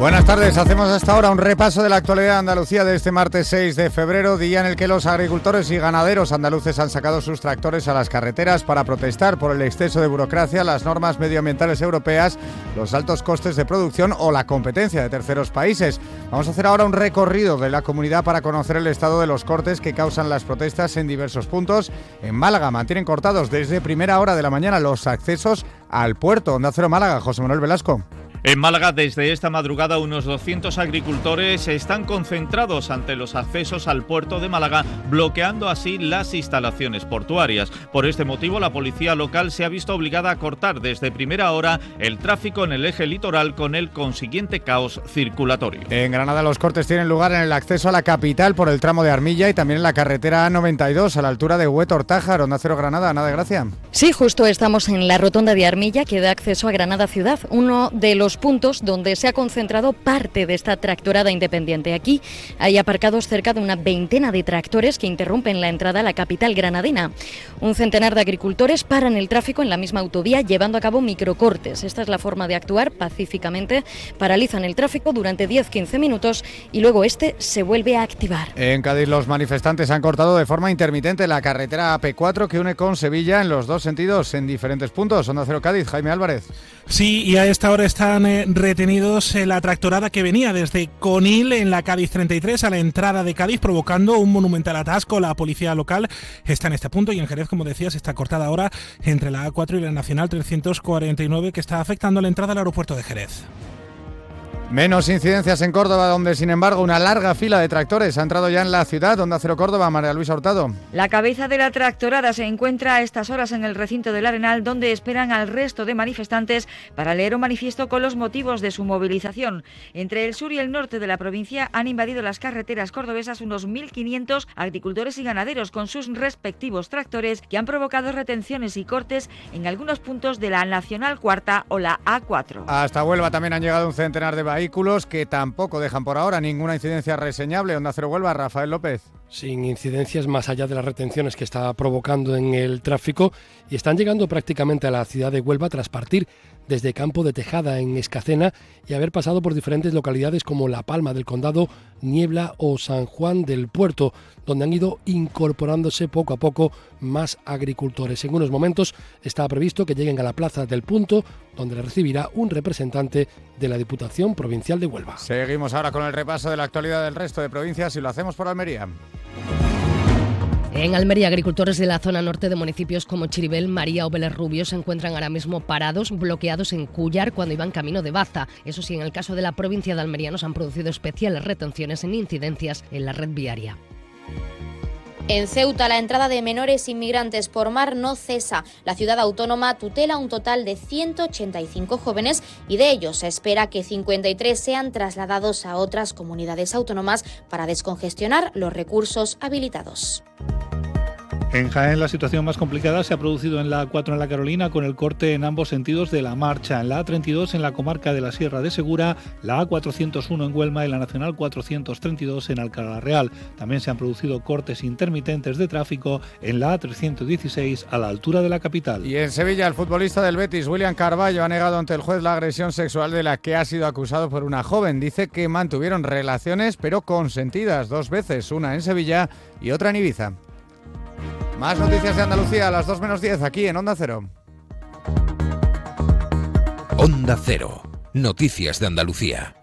Buenas tardes, hacemos hasta ahora un repaso de la actualidad de Andalucía de este martes 6 de febrero, día en el que los agricultores y ganaderos andaluces han sacado sus tractores a las carreteras para protestar por el exceso de burocracia, las normas medioambientales europeas, los altos costes de producción o la competencia de terceros países. Vamos a hacer ahora un recorrido de la comunidad para conocer el estado de los cortes que causan las protestas en diversos puntos. En Málaga mantienen cortados desde primera hora de la mañana los accesos al puerto. Onda Cero Málaga, José Manuel Velasco. En Málaga, desde esta madrugada, unos 200 agricultores están concentrados ante los accesos al puerto de Málaga, bloqueando así las instalaciones portuarias. Por este motivo, la policía local se ha visto obligada a cortar desde primera hora el tráfico en el eje litoral con el consiguiente caos circulatorio. En Granada, los cortes tienen lugar en el acceso a la capital por el tramo de Armilla y también en la carretera A92 a la altura de Huetortájar, Onda Cero Granada. Nada de gracia. Sí, justo estamos en la rotonda de Armilla que da acceso a Granada ciudad, uno de los los puntos donde se ha concentrado parte de esta tractorada independiente. Aquí hay aparcados cerca de una veintena de tractores que interrumpen la entrada a la capital granadina. Un centenar de agricultores paran el tráfico en la misma autovía llevando a cabo microcortes. Esta es la forma de actuar pacíficamente. Paralizan el tráfico durante 10-15 minutos y luego este se vuelve a activar. En Cádiz los manifestantes han cortado de forma intermitente la carretera AP4 que une con Sevilla en los dos sentidos en diferentes puntos. Onda Cero Cádiz, Jaime Álvarez. Sí, y a esta hora están eh, retenidos eh, la tractorada que venía desde Conil en la Cádiz 33 a la entrada de Cádiz provocando un monumental atasco. La policía local está en este punto y en Jerez, como decías, está cortada ahora entre la A4 y la Nacional 349 que está afectando la entrada al aeropuerto de Jerez. Menos incidencias en Córdoba, donde sin embargo una larga fila de tractores ha entrado ya en la ciudad. donde Cero Córdoba, María Luisa Hurtado. La cabeza de la tractorada se encuentra a estas horas en el recinto del Arenal, donde esperan al resto de manifestantes para leer un manifiesto con los motivos de su movilización. Entre el sur y el norte de la provincia han invadido las carreteras cordobesas unos 1.500 agricultores y ganaderos con sus respectivos tractores que han provocado retenciones y cortes en algunos puntos de la Nacional Cuarta o la A4. Hasta Huelva también han llegado un centenar de vehículos que tampoco dejan por ahora ninguna incidencia reseñable. Onda Cero Huelva, Rafael López. Sin incidencias más allá de las retenciones que está provocando en el tráfico y están llegando prácticamente a la ciudad de Huelva tras partir desde Campo de Tejada en Escacena y haber pasado por diferentes localidades como La Palma del Condado, Niebla o San Juan del Puerto, donde han ido incorporándose poco a poco más agricultores. En unos momentos está previsto que lleguen a la Plaza del Punto, donde le recibirá un representante de la Diputación Provincial de Huelva. Seguimos ahora con el repaso de la actualidad del resto de provincias y lo hacemos por Almería. En Almería, agricultores de la zona norte de municipios como Chiribel, María o Vélez Rubio se encuentran ahora mismo parados, bloqueados en Cuyar cuando iban camino de Baza. Eso sí, en el caso de la provincia de Almería nos han producido especiales retenciones en incidencias en la red viaria. En Ceuta, la entrada de menores inmigrantes por mar no cesa. La ciudad autónoma tutela un total de 185 jóvenes y de ellos se espera que 53 sean trasladados a otras comunidades autónomas para descongestionar los recursos habilitados. En Jaén la situación más complicada se ha producido en la A4 en la Carolina con el corte en ambos sentidos de la marcha. En la A32 en la comarca de la Sierra de Segura, la A401 en Huelma y la Nacional 432 en Alcalá Real. También se han producido cortes intermitentes de tráfico en la A316 a la altura de la capital. Y en Sevilla el futbolista del Betis, William Carballo, ha negado ante el juez la agresión sexual de la que ha sido acusado por una joven. Dice que mantuvieron relaciones pero consentidas dos veces, una en Sevilla y otra en Ibiza. Más noticias de Andalucía a las 2 menos 10 aquí en Onda Cero. Onda Cero. Noticias de Andalucía.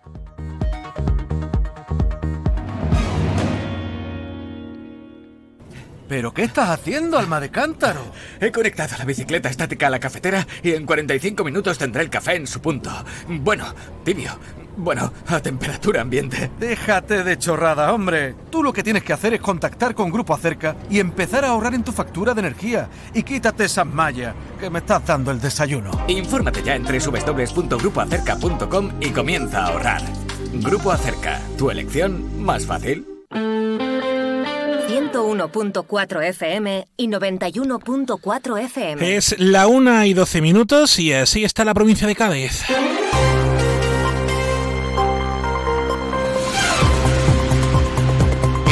¿Pero qué estás haciendo, alma de cántaro? He conectado la bicicleta estática a la cafetera y en 45 minutos tendré el café en su punto. Bueno, tibio. Bueno, a temperatura ambiente. Déjate de chorrada, hombre. Tú lo que tienes que hacer es contactar con Grupo Acerca y empezar a ahorrar en tu factura de energía. Y quítate esas mallas, que me estás dando el desayuno. Infórmate ya en www.grupoacerca.com y comienza a ahorrar. Grupo Acerca, tu elección más fácil. 101.4 FM y 91.4 FM. Es la 1 y 12 minutos y así está la provincia de Cádiz.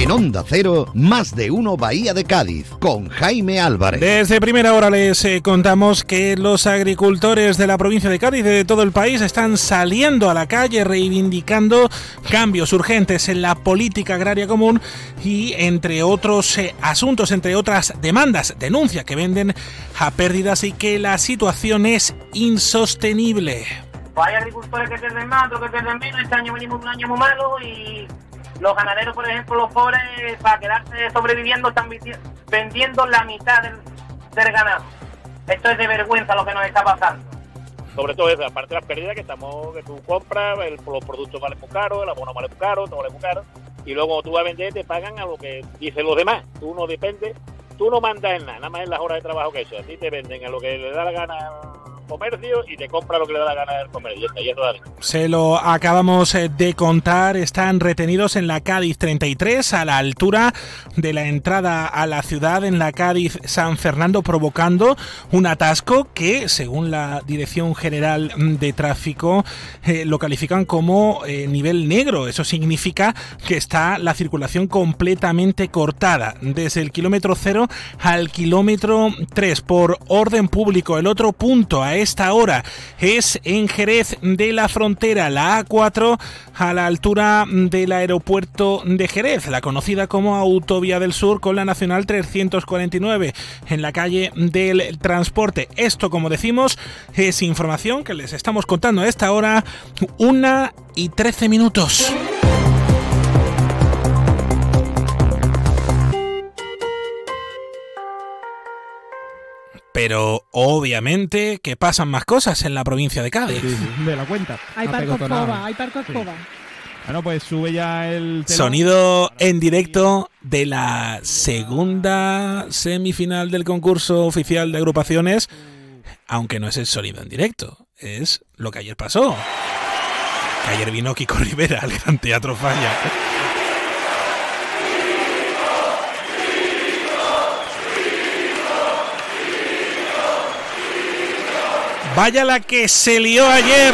En Onda Cero, más de uno Bahía de Cádiz, con Jaime Álvarez. Desde primera hora les eh, contamos que los agricultores de la provincia de Cádiz y de todo el país están saliendo a la calle reivindicando cambios urgentes en la política agraria común y entre otros eh, asuntos, entre otras demandas, denuncia que venden a pérdidas y que la situación es insostenible. Hay agricultores que pierden más, otros que pierden menos. Este año venimos un año muy malo y los ganaderos, por ejemplo, los pobres, para quedarse sobreviviendo, están vendiendo la mitad del, ganado. Esto es de vergüenza lo que nos está pasando. Sobre todo eso, aparte de las pérdidas que estamos, que tú compras, los productos valen muy caros, el abono vale muy caro, todo vale muy caro, y luego tú vas a vender te pagan a lo que dicen los demás. Tú no dependes, tú no mandas nada, nada más en las horas de trabajo que eso. A ti te venden a lo que le da la gana comercio y te compra lo que le da la gana del comercio. Y eso dale. Se lo acabamos eh, de contar, están retenidos en la Cádiz 33 a la altura de la entrada a la ciudad en la Cádiz San Fernando provocando un atasco que según la Dirección General de Tráfico eh, lo califican como eh, nivel negro. Eso significa que está la circulación completamente cortada desde el kilómetro 0 al kilómetro 3 por orden público. El otro punto a esta hora es en Jerez de la Frontera, la A4 a la altura del aeropuerto de Jerez, la conocida como Autovía del Sur con la Nacional 349 en la calle del transporte. Esto, como decimos, es información que les estamos contando a esta hora, una y 13 minutos. Pero obviamente que pasan más cosas en la provincia de Cádiz. de la cuenta. Hay No parco escoba, hay parco escoba. Bueno, pues sube ya el telón. Sonido en directo de la segunda semifinal del concurso oficial de agrupaciones, aunque no es el sonido en directo, es lo que ayer pasó. Que ayer vino Kiko Rivera al Gran Teatro Falla. Vaya la que se lió ayer.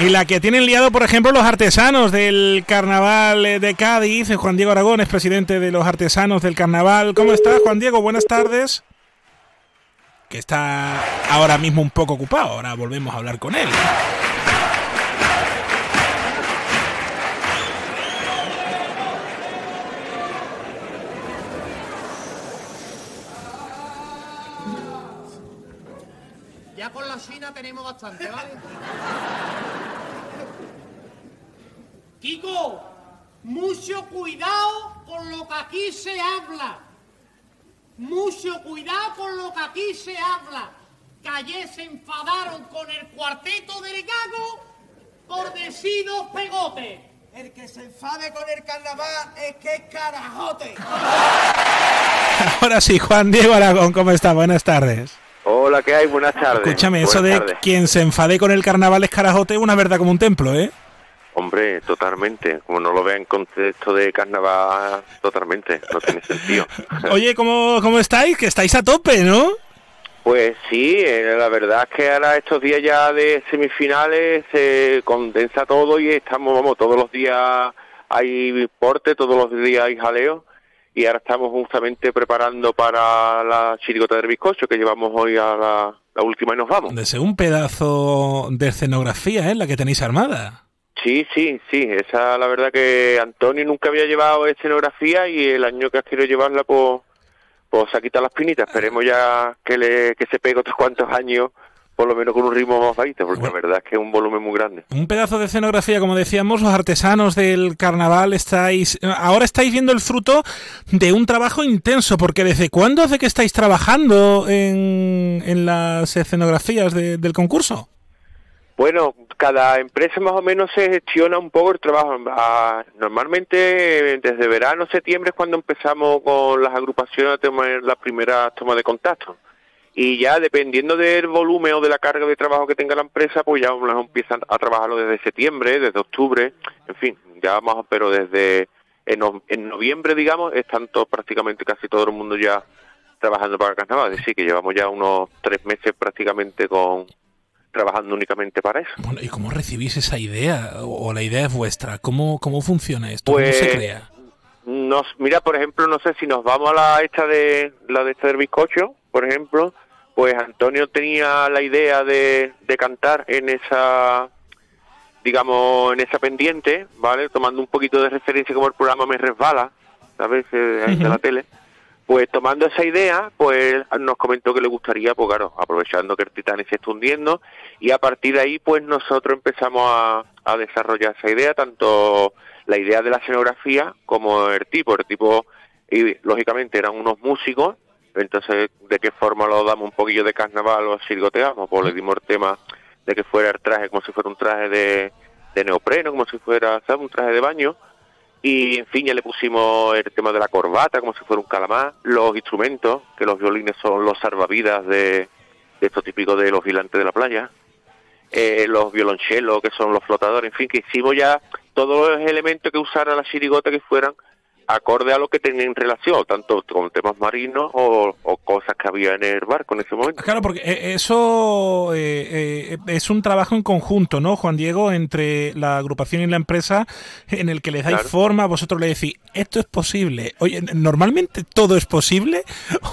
Y la que tienen liado, por ejemplo, los artesanos del carnaval eh, de Cádiz. Juan Diego Aragón es presidente de los artesanos del carnaval. ¿Cómo estás, Juan Diego? Buenas tardes. Que está ahora mismo un poco ocupado. Ahora volvemos a hablar con él. Tenemos bastante, ¿vale? Kiko, mucho cuidado con lo que aquí se habla. Mucho cuidado con lo que aquí se habla. Que ayer se enfadaron con el cuarteto del gago por decir dos pegotes. El que se enfade con el carnaval es que es carajote. Ahora sí, Juan Diego Aragón, ¿cómo está? Buenas tardes. Hola, ¿qué hay? Buenas tardes. Escúchame, eso de tardes. quien se enfade con el carnaval es carajote es una verdad como un templo, ¿eh? Hombre, totalmente. Como no lo vea en contexto de carnaval, totalmente. No tiene sentido. Oye, ¿cómo, ¿cómo estáis? Que estáis a tope, ¿no? Pues sí, eh, la verdad es que ahora estos días ya de semifinales se condensa todo y estamos, vamos, todos los días hay porte, todos los días hay jaleo y ahora estamos justamente preparando para la chirigota del bizcocho que llevamos hoy a la, la última y nos vamos. De ser un pedazo de escenografía, ¿eh? La que tenéis armada. Sí, sí, sí, esa la verdad que Antonio nunca había llevado escenografía y el año que ha querido llevarla pues, pues se ha quitado las pinitas. Esperemos ya que, le, que se pegue otros cuantos años, por lo menos con un ritmo más bajito, porque la verdad es que es un volumen muy grande. Un pedazo de escenografía, como decíamos, los artesanos del carnaval estáis. Ahora estáis viendo el fruto de un trabajo intenso, porque ¿desde cuándo hace que estáis trabajando en, en las escenografías de- del concurso? Bueno, cada empresa más o menos se gestiona un poco el trabajo. Ah, Normalmente desde verano, septiembre es cuando empezamos con las agrupaciones a tomar la primera toma de contacto. Y ya dependiendo del volumen o de la carga de trabajo que tenga la empresa, pues ya empiezan a trabajarlo desde septiembre, desde octubre, en fin, ya más, pero desde en, no- en noviembre, digamos, están todos, prácticamente casi todo el mundo ya trabajando para el carnaval. Es decir, que llevamos ya unos tres meses prácticamente con trabajando únicamente para eso. Bueno, ¿y cómo recibís esa idea? ¿O la idea es vuestra? ¿Cómo, cómo funciona esto? ¿Cómo Pues, se crea? Nos, mira, por ejemplo, no sé si nos vamos a la esta de la de este del bizcocho, por ejemplo, pues Antonio tenía la idea de, de cantar en esa, digamos, en esa pendiente, ¿vale? Tomando un poquito de referencia como el programa Me Resbala, ¿sabes? Eh, ahí de la tele. Pues tomando esa idea, pues nos comentó que le gustaría, pues claro, aprovechando que el Titanic se está hundiendo, y a partir de ahí, pues nosotros empezamos a, a desarrollar esa idea, tanto la idea de la escenografía como el tipo. El tipo, y lógicamente eran unos músicos, entonces, ¿de qué forma lo damos un poquillo de carnaval o sirgoteamos? Pues le dimos el tema de que fuera el traje como si fuera un traje de, de neopreno, como si fuera, ¿sabes? Un traje de baño. Y en fin, ya le pusimos el tema de la corbata, como si fuera un calamar, los instrumentos, que los violines son los salvavidas de, de estos típicos de los vigilantes de la playa, eh, los violonchelos, que son los flotadores, en fin, que hicimos ya todos los elementos que usara la chirigota que fueran acorde a lo que tenían relación, tanto con temas marinos o, cosas que había en el barco en ese momento. Claro, porque eh, eso eh, es un trabajo en conjunto, ¿no, Juan Diego? Entre la agrupación y la empresa, en el que les dais forma, vosotros le decís, esto es posible. Oye, ¿normalmente todo es posible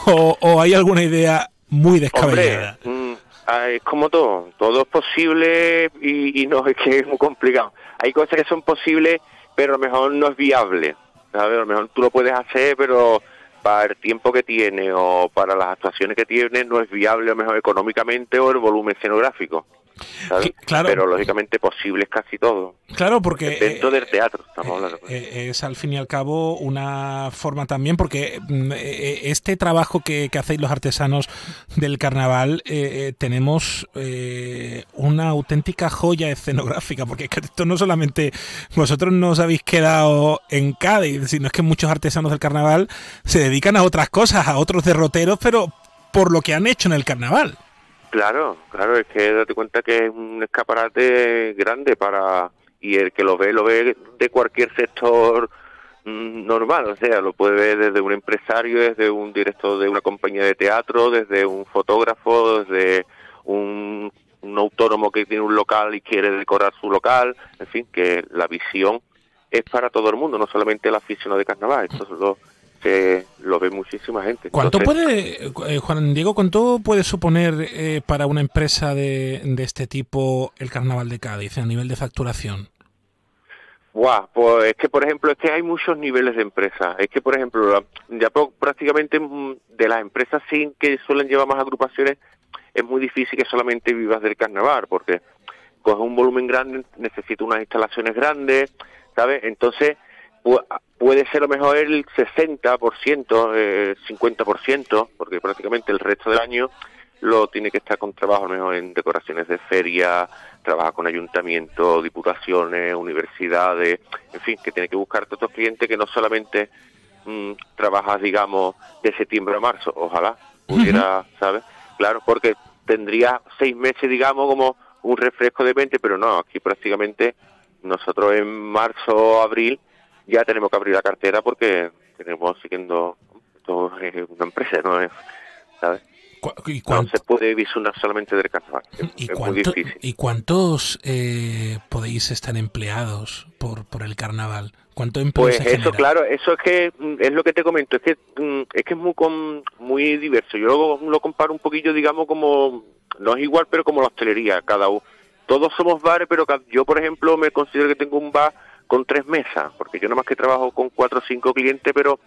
o, hay alguna idea muy descabellada? Mm, ah, es como todo, todo es posible y, y no es que es muy complicado. Hay cosas que son posibles, pero a lo mejor no es viable a lo mejor tú lo puedes hacer, pero para el tiempo que tiene o para las actuaciones que tiene no es viable a lo mejor económicamente o el volumen escenográfico. Claro. Pero lógicamente posible es casi todo. Claro, porque... Dentro del teatro estamos eh, hablando. Eh, es al fin y al cabo una forma también, porque mm, eh, este trabajo que, hacéis los artesanos del carnaval, tenemos una auténtica joya escenográfica, porque esto no solamente vosotros no os habéis quedado en Cádiz, sino es que muchos artesanos del carnaval se dedican a otras cosas, a otros derroteros, pero por lo que han hecho en el carnaval. Claro, claro, es que date cuenta que es un escaparate grande para y el que lo ve lo ve de cualquier sector mm, normal, o sea, lo puede ver desde un empresario, desde un director de una compañía de teatro, desde un fotógrafo, desde un, autónomo que tiene un local y quiere decorar su local, en fin, que la visión es para todo el mundo, no solamente el aficionado de carnaval, esto es lo que lo ve muchísima gente. ¿Cuánto puede, eh, Juan Diego, cuánto puede suponer eh, para una empresa de, de, este tipo el Carnaval de Cádiz a nivel de facturación? Buah, pues es que por ejemplo es que hay muchos niveles de empresas. Es que por ejemplo ya prácticamente mm, de las empresas sin que suelen llevar más agrupaciones es muy difícil que solamente vivas del carnaval porque coge un volumen grande, necesita unas instalaciones grandes, ¿sabes? Entonces puede ser a lo mejor el 60%, eh, 50%, porque prácticamente el resto del año lo tiene que estar con trabajo a lo mejor en decoraciones de feria, trabaja con ayuntamientos, diputaciones, universidades, en fin, que tiene que buscar todos estos clientes que no solamente mm, trabajas, digamos, de septiembre a marzo, ojalá pudiera, ¿sabes? Claro, porque tendría seis meses, digamos, como un refresco de 20, pero no, aquí prácticamente nosotros en marzo, abril, ya tenemos que abrir la cartera porque tenemos siguiendo esto una empresa, no es, ¿sabes? ¿Y no se puede visionar solamente del carnaval. ¿Y, ¿Y cuántos eh, podéis estar empleados por, por el carnaval? ¿Cuánto empleo Pues eso, claro, eso es que mm, es lo que te comento, es que mm, es que es muy muy diverso. Yo lo, lo comparo un poquillo, digamos, como no es igual, pero como la hostelería, cada uno. Todos somos bares, pero yo, por ejemplo, me considero que tengo un bar con tres mesas, porque yo nada más que trabajo con cuatro o cinco clientes, pero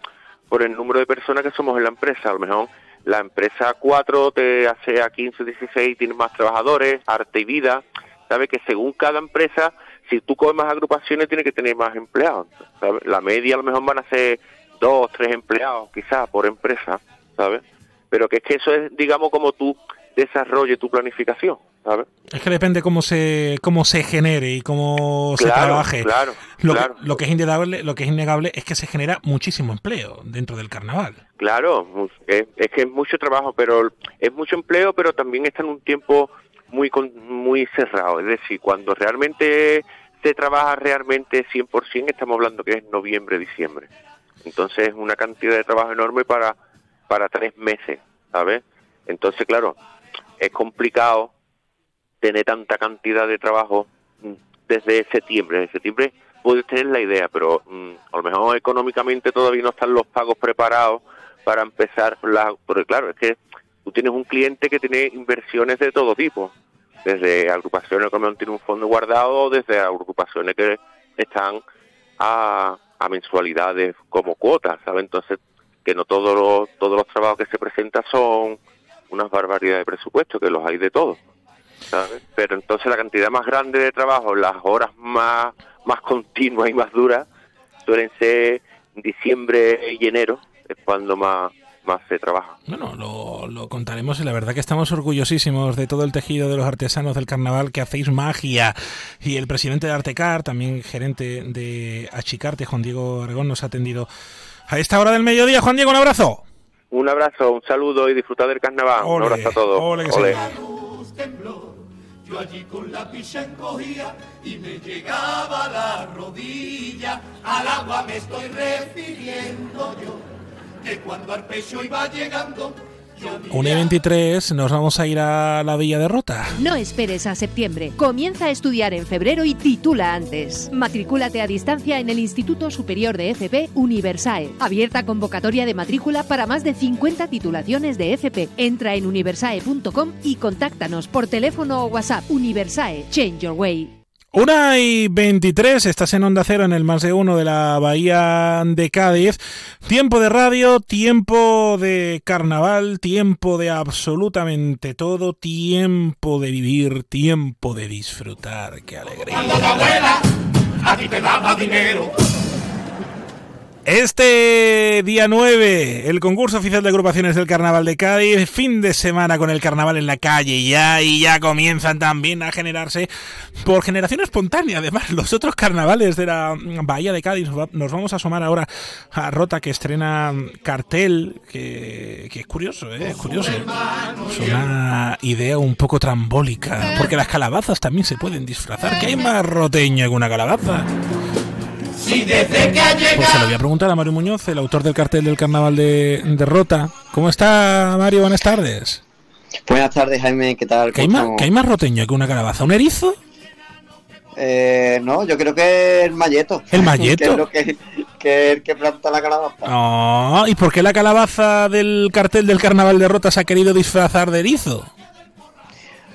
por el número de personas que somos en la empresa, a lo mejor la empresa cuatro te hace a 15, 16, tiene más trabajadores, arte y vida, ¿sabes? Que según cada empresa, si tú coges más agrupaciones, tiene que tener más empleados, ¿sabes? La media a lo mejor van a ser dos, tres empleados quizás por empresa, ¿sabes? Pero que es que eso es, digamos, como tú desarrolles tu planificación. Es que depende cómo se cómo se genere y cómo se trabaje. Claro, lo, lo, que es innegable, lo que es innegable es que se genera muchísimo empleo dentro del carnaval. Claro, es, que es mucho trabajo, pero es mucho empleo, pero también está en un tiempo muy muy cerrado. Es decir, cuando realmente se trabaja realmente 100%, estamos hablando que es noviembre, diciembre. Entonces es una cantidad de trabajo enorme para, para tres meses, ¿sabes? Entonces, claro, es complicado tener tanta cantidad de trabajo mm, desde septiembre. Desde septiembre puedes tener la idea, pero mm, a lo mejor económicamente todavía no están los pagos preparados para empezar. La, porque claro, es que tú tienes un cliente que tiene inversiones de todo tipo, desde agrupaciones que no tienen un fondo guardado, desde agrupaciones que están a, a mensualidades como cuotas, ¿sabes? Entonces, que no todos los, todos los trabajos que se presentan son unas barbaridades de presupuesto, que los hay de todos. Pero entonces la cantidad más grande de trabajo, las horas más, más continuas y más duras, suelen ser diciembre y enero, es cuando más, más se trabaja. Bueno, lo, lo, contaremos y la verdad que estamos orgullosísimos de todo el tejido de los artesanos del carnaval que hacéis magia. Y el presidente de Artecar, también gerente de Achicarte, Juan Diego Aragón, nos ha atendido a esta hora del mediodía. Juan Diego, un abrazo. Un abrazo, un saludo y disfrutar del carnaval. un abrazo a todos. ole que Ole. Yo allí con la picha encogía y me llegaba a la rodilla. Al agua me estoy refiriendo yo, que cuando al pecho iba llegando, yo Un E23, nos vamos a ir a la Villa de Rota. No esperes a septiembre. Comienza a estudiar en febrero y titula antes. Matricúlate a distancia en el Instituto Superior de FP Universae. Abierta convocatoria de matrícula para más de 50 titulaciones de FP. Entra en universae.com y contáctanos por teléfono o WhatsApp. Universae, change your way. Una y 23, estás en Onda Cero en el más de uno de la Bahía de Cádiz. Tiempo de radio, tiempo de carnaval, tiempo de absolutamente todo, tiempo de vivir, tiempo de disfrutar. ¡Qué alegría! cuando tu abuela a ti te daba dinero. Este día 9, el concurso oficial de agrupaciones del Carnaval de Cádiz, fin de semana con el carnaval en la calle ya y ya comienzan también a generarse por generación espontánea. Además, los otros carnavales de la Bahía de Cádiz, nos va- nos vamos a asomar ahora a Rota que estrena cartel, que, que es curioso, ¿eh? es curioso. Es una idea un poco trambólica, porque las calabazas también se pueden disfrazar. ¿Qué hay más roteño que una calabaza? Si desde que ha Pues se lo voy a preguntar a Mario Muñoz, el autor del cartel del carnaval de, de Rota. ¿Cómo está Mario? Buenas tardes. Buenas tardes, Jaime, ¿qué tal? ¿Qué hay, ¿Cómo más, estamos? qué hay más roteño que una calabaza? ¿Un erizo? Eh, no, yo creo que el malleto. ¿El malleto? que que, que el que planta la calabaza. Oh, ¿Y por qué la calabaza del cartel del carnaval de Rota se ha querido disfrazar de erizo?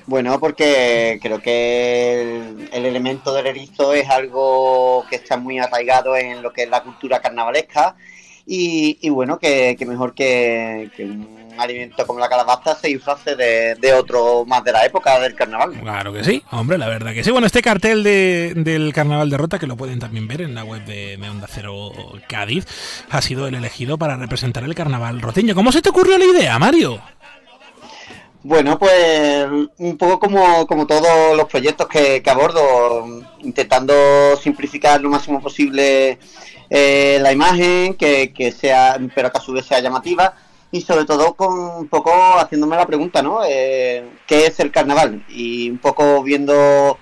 Bueno, porque creo que el, el elemento del erizo es algo que está muy arraigado en lo que es la cultura carnavalesca y, y bueno, que, que mejor que, un alimento como la calabaza se disfrace de, de otro más de la época del carnaval. Claro que sí, hombre, la verdad que sí. Bueno, este cartel de- del Carnaval de Rota, que lo pueden también ver en la web de, de Onda Cero Cádiz, ha sido el elegido para representar el carnaval roteño. ¿Cómo se te ocurrió la idea, Mario? Bueno, pues un poco como, como todos los proyectos que, abordo, intentando simplificar lo máximo posible eh, la imagen, que, que sea, pero que a su vez sea llamativa y sobre todo con un poco haciéndome la pregunta, ¿no? Eh, ¿Qué es el carnaval? Y un poco viendo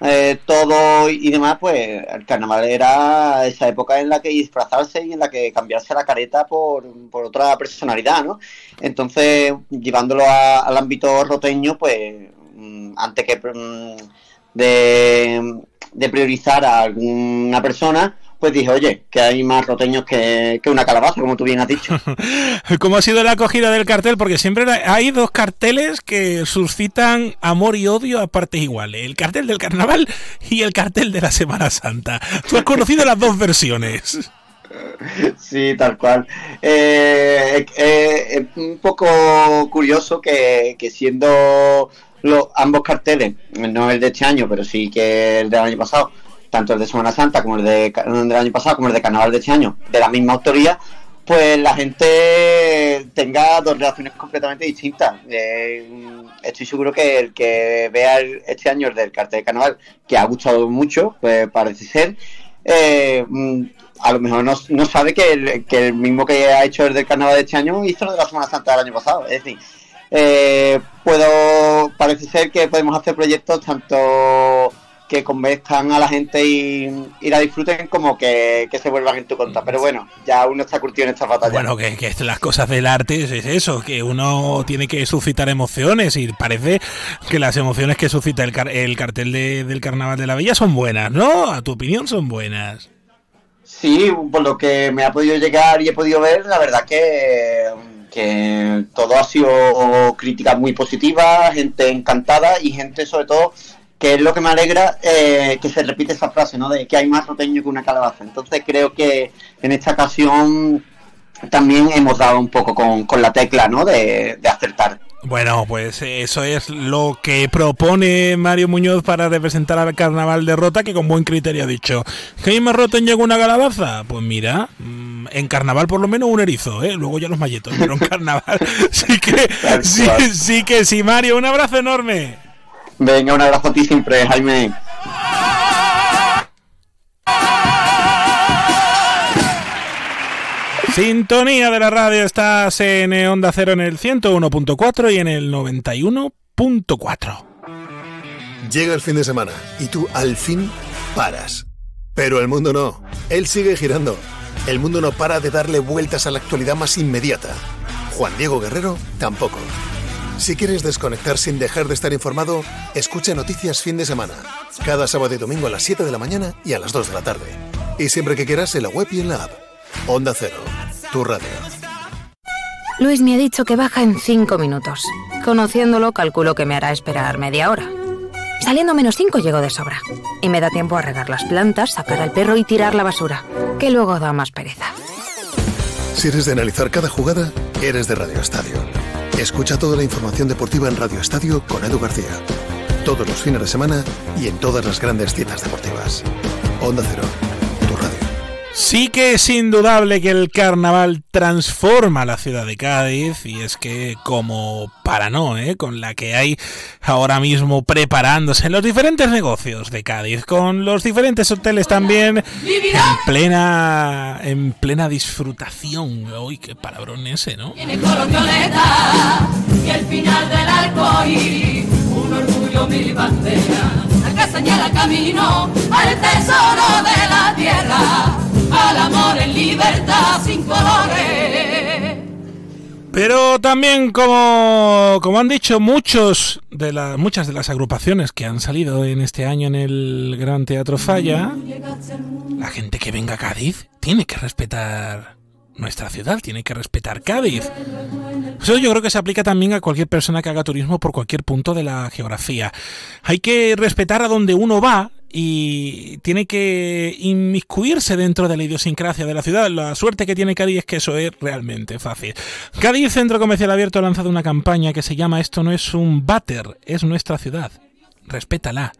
eh, todo y demás, pues el carnaval era esa época en la que disfrazarse y en la que cambiarse la careta por, por otra personalidad, ¿no? Entonces, llevándolo al ámbito roteño, pues mm, antes que mm, de priorizar a alguna persona, pues dije, oye, que hay más roteños que, que una calabaza, como tú bien has dicho. ¿Cómo ha sido la acogida del cartel? Porque siempre hay dos carteles que suscitan amor y odio a partes iguales. El cartel del carnaval y el cartel de la Semana Santa. Tú has conocido las dos versiones. Sí, tal cual. Eh, eh, es un poco curioso que, que siendo los, ambos carteles, no el de este año, pero sí que el del año pasado, tanto el de Semana Santa como el de, del año pasado, como el de Carnaval de este año, de la misma autoría, pues la gente tenga dos reacciones completamente distintas. Eh, estoy seguro que el que vea el- este año el del cartel de Carnaval, que ha gustado mucho, pues parece ser, eh, mm, a lo mejor no, no sabe que el, que el mismo que ha hecho el del carnaval de este año hizo lo de la Semana Santa del año pasado. Es decir, eh, puedo, parece ser que podemos hacer proyectos tanto que convenzcan a la gente y, y la disfruten como que, que se vuelvan en tu contra. Pero bueno, ya uno está curtido en estas batallas. Bueno, que, que las cosas del arte es, es eso, que uno tiene que suscitar emociones y parece que las emociones que suscita el, car- el cartel de- del Carnaval de la Villa son buenas, ¿no? A tu opinión son buenas. Sí, por lo que me ha podido llegar y he podido ver, la verdad que, que todo ha sido críticas muy positivas, gente encantada y gente sobre todo que es lo que me alegra eh, que se repite esa frase, ¿no? De que hay más roteño que una calabaza. Entonces creo que en esta ocasión también hemos dado un poco con, con la tecla, ¿no? De, de acertar. Bueno, pues eso es lo que propone Mario Muñoz para representar al Carnaval de Rota, que con buen criterio ha dicho, ¿que hay más roteño que una calabaza? Pues mira, mm, en Carnaval por lo menos un erizo, ¿eh? luego ya los malletos, pero en Carnaval sí que sí, sí que sí, Mario, un abrazo enorme. Venga, un abrazo a ti siempre, Jaime. Sintonía de la radio, estás en Onda Cero en el 101.4 y en el 91.4. Llega el fin de semana y tú al fin paras. Pero el mundo no. Él sigue girando. El mundo no para de darle vueltas a la actualidad más inmediata. Juan Diego Guerrero tampoco. Si quieres desconectar sin dejar de estar informado, escucha Noticias Fin de Semana. Cada sábado y domingo a las 7 de la mañana y a las 2 de la tarde. Y siempre que quieras en la web y en la app. Onda Cero, tu radio. Luis me ha dicho que baja en 5 minutos. Conociéndolo, calculo que me hará esperar media hora. Saliendo menos 5 llego de sobra. Y me da tiempo a regar las plantas, sacar al perro y tirar la basura, que luego da más pereza. Si eres de analizar cada jugada, eres de Radio Estadio. Escucha toda la información deportiva en Radio Estadio con Edu García. Todos los fines de semana y en todas las grandes citas deportivas. Onda Cero. Sí que es indudable que el carnaval transforma la ciudad de Cádiz y es que como para no, ¿eh? con la que hay ahora mismo preparándose en los diferentes negocios de Cádiz, con los diferentes hoteles también en plena en plena disfrutación. Uy, qué palabrón ese, ¿no? Tiene color violeta y el final del arco iris, un orgullo mil banderas, que señala camino al tesoro de la tierra, al amor en libertad sin colores. Pero también, como, como han dicho muchos de la, muchas de las agrupaciones que han salido en este año en el Gran Teatro Falla, la gente que venga a Cádiz tiene que respetar nuestra ciudad, tiene que respetar Cádiz. Eso yo creo que se aplica también a cualquier persona que haga turismo por cualquier punto de la geografía. Hay que respetar a donde uno va y tiene que inmiscuirse dentro de la idiosincrasia de la ciudad. La suerte que tiene Cádiz es que eso es realmente fácil. Cádiz Centro Comercial Abierto ha lanzado una campaña que se llama Esto no es un váter, es nuestra ciudad. Respétala.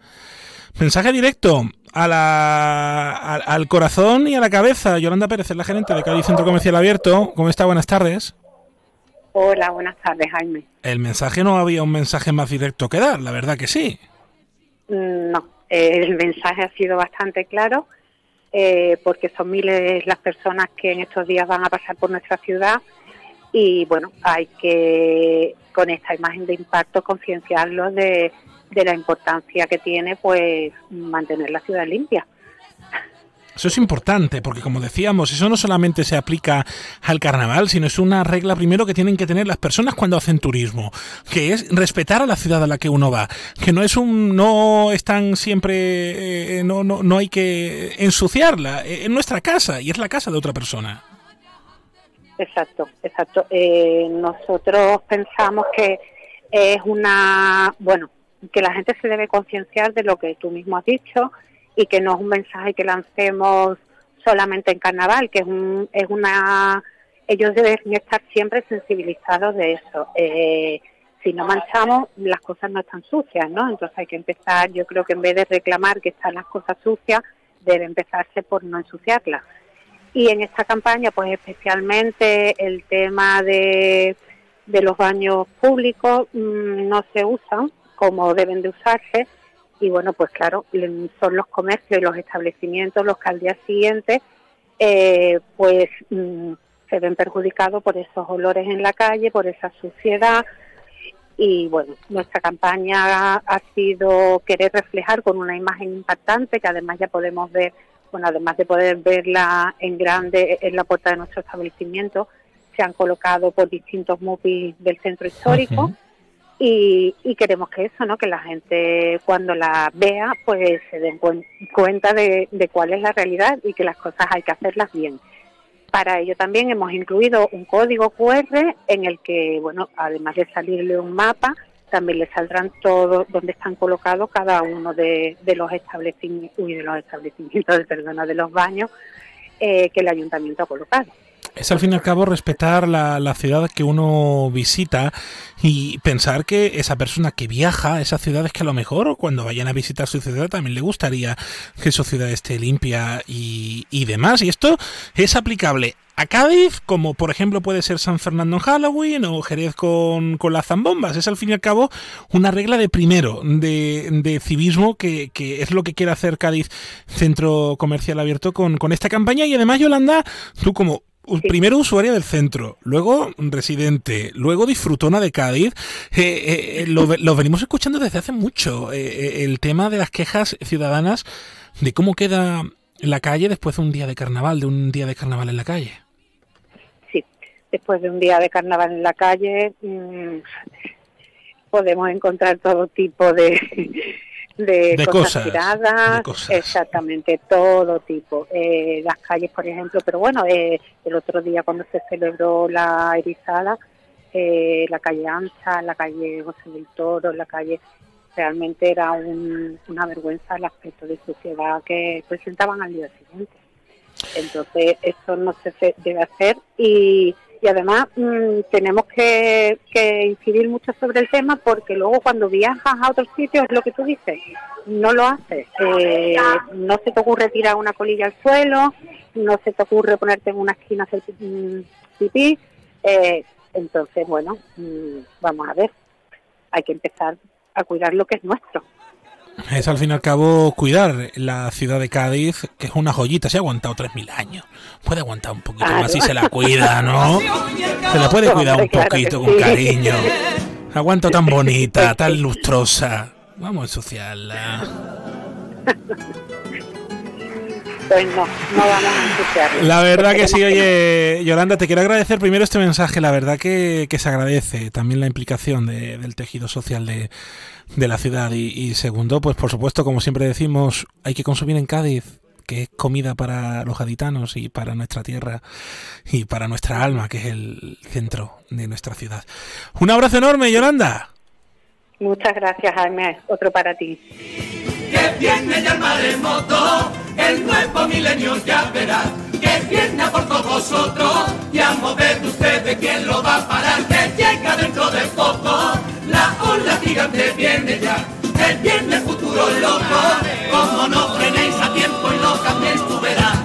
Mensaje directo a la, al, al corazón y a la cabeza. Yolanda Pérez es la gerente de Cádiz Centro Comercial Abierto. ¿Cómo está? Buenas tardes. Hola, buenas tardes, Jaime. El mensaje no había un mensaje más directo que dar, la verdad que sí. Mm, No, eh, el mensaje ha sido bastante claro eh, porque son miles las personas que en estos días van a pasar por nuestra ciudad y bueno, hay que con esta imagen de impacto concienciarlos de, de la importancia que tiene pues mantener la ciudad limpia. Eso es importante, porque como decíamos, eso no solamente se aplica al carnaval, sino es una regla primero que tienen que tener las personas cuando hacen turismo, que es respetar a la ciudad a la que uno va, que no es un, no están siempre, eh, no, no, no hay que ensuciarla, eh, es nuestra casa y es la casa de otra persona. Exacto, exacto. Eh, nosotros pensamos que es una, bueno, que la gente se debe concienciar de lo que tú mismo has dicho y que no es un mensaje que lancemos solamente en carnaval, que es, un, es una, ellos deben estar siempre sensibilizados de eso. Eh, si no manchamos, las cosas no están sucias, ¿no? Entonces hay que empezar, yo creo que en vez de reclamar que están las cosas sucias, debe empezarse por no ensuciarlas. Y en esta campaña, pues especialmente el tema de, de los baños públicos mmm, no se usan como deben de usarse. Y bueno, pues claro, son los comercios y los establecimientos los que al día siguiente eh, pues mmm, se ven perjudicados por esos olores en la calle, por esa suciedad. Y bueno, nuestra campaña ha sido querer reflejar con una imagen impactante que además ya podemos ver bueno, además de poder verla en grande en la puerta de nuestro establecimiento, se han colocado por distintos MUPIs del centro histórico uh -huh. Y, y, queremos que eso, ¿no? que la gente cuando la vea pues se den cuenta de, cuál es la realidad y que las cosas hay que hacerlas bien. Para ello también hemos incluido un código QR en el que, bueno, además de salirle un mapa, también le saldrán todos donde están colocados cada uno de, de los establecimientos, uy, de los establecimientos, perdona, de los baños eh, que el ayuntamiento ha colocado. Es al fin y al cabo respetar la, la, ciudad que uno visita y pensar que esa persona que viaja a esa ciudad es que a lo mejor cuando vayan a visitar su ciudad también le gustaría que su ciudad esté limpia y, y demás. Y esto es aplicable a Cádiz, como por ejemplo puede ser San Fernando en Halloween o Jerez con, con las zambombas. Es al fin y al cabo una regla de primero, de, de civismo, que, que, es lo que quiere hacer Cádiz Centro Comercial Abierto con, con esta campaña. Y además, Yolanda, tú como u- primero usuaria del centro, luego residente, luego disfrutona de Cádiz. Eh, eh, eh, lo, ve- lo venimos escuchando desde hace mucho. eh, eh, el tema de las quejas ciudadanas de cómo queda la calle después de un día de carnaval, de un día de carnaval en la calle. Sí, después de un día de carnaval en la calle mm, podemos encontrar todo tipo de, de, De cosas, cosas, tiradas, de cosas. exactamente todo tipo. Eh, las calles, por ejemplo, pero bueno, eh, el otro día cuando se celebró la erizada, eh, la calle Ancha, la calle José del Toro, la calle realmente era un- una vergüenza el aspecto de suciedad que presentaban al día siguiente. Entonces, eso no se debe hacer y, y además mm, tenemos que, que incidir mucho sobre el tema porque luego cuando viajas a otros sitios, es lo que tú dices, no lo haces. Eh, no se te ocurre tirar una colilla al suelo, no se te ocurre ponerte en una esquina hacer mm, pipí. Eh, entonces, bueno, mm, vamos a ver, hay que empezar a cuidar lo que es nuestro. Es al fin y al cabo cuidar la ciudad de Cádiz, que es una joyita, se ha aguantado 3.000 años. Puede aguantar un poquito más si se la cuida, ¿no? Se la puede cuidar un poquito con cariño. Aguanta tan bonita, tan lustrosa. Vamos a ensuciarla. Pues no, no vamos a ensuciarlo. La verdad que sí, oye, Yolanda, te quiero agradecer primero este mensaje, la verdad que, que se agradece también la implicación de- del tejido social de, de la ciudad y, y segundo, pues por supuesto, como siempre decimos, hay que consumir en Cádiz, que es comida para los gaditanos y para nuestra tierra y para nuestra alma, que es el centro de nuestra ciudad. Un abrazo enorme, Yolanda. Muchas gracias, Jaime. Otro para ti. Que viene ya el maremoto, el nuevo milenio ya verá, que viene a por todos vosotros, y a mover ustedes quién lo va a parar, que llega dentro de poco, la ola gigante viene ya, que viene el futuro loco, como no frenéis a tiempo y lo cambiéis tú verás.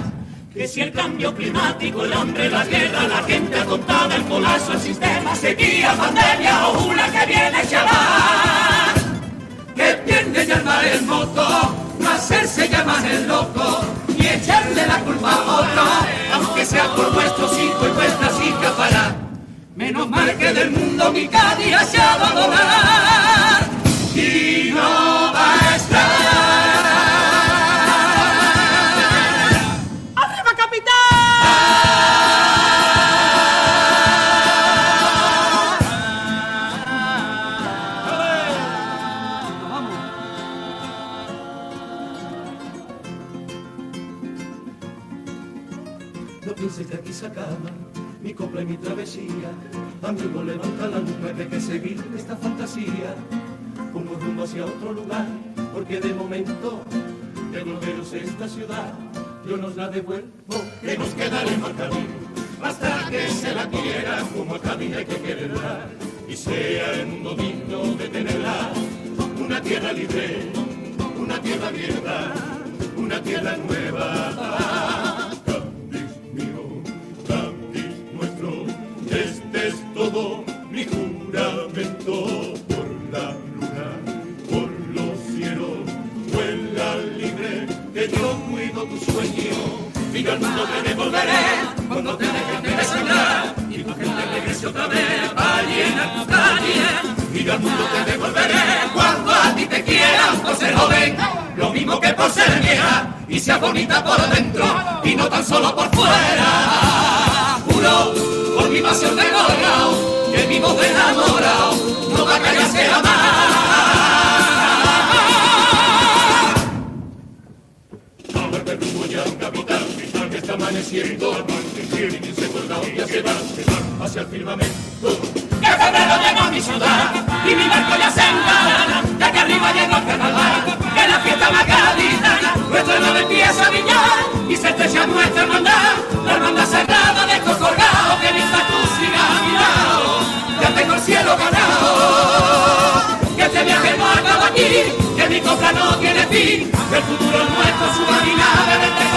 Que si el cambio climático, el hambre, la guerra, la gente atontada, el colapso, el sistema, sequía, pandemia o una que viene a que viene ya el maremoto, no hacerse llamar el loco y echarle la culpa a otro, aunque sea por vuestros hijos y vuestras hijas para. Menos mal que del mundo mi Cádiz se ha dado a donar mi travesía. Amigo, levanta la nube, hay que seguir esta fantasía. Como rumbo hacia otro lugar, porque de momento devolveros esta ciudad. Yo nos la devuelvo, que nos al camino. Basta que se la quiera, como a Cádiz hay que quererla. Y sea en un domingo de tenerla. Una tierra libre, una tierra abierta, una tierra nueva. Vieja y sea bonita por dentro y no tan solo por fuera. Juro por mi pasión de enamorado, que mi voz de enamorado no va a callarse jamás. Ahora el rumbo ya un capitán, capitán que está amaneciendo, amaneciendo, y se colgado ya se va, se va hacia el firmamento. Que febrero llegó a mi ciudad y mi barco ya se engalana, ya que arriba llegó el carnaval, y se estrecha nuestra hermandad, la hermandad sagrada de colgado, que mientras tú sigas a mi lado, ya tengo el cielo ganado. Que este viaje no acaba aquí, que mi compra no tiene fin, que el futuro es nuestro, su caminada, vente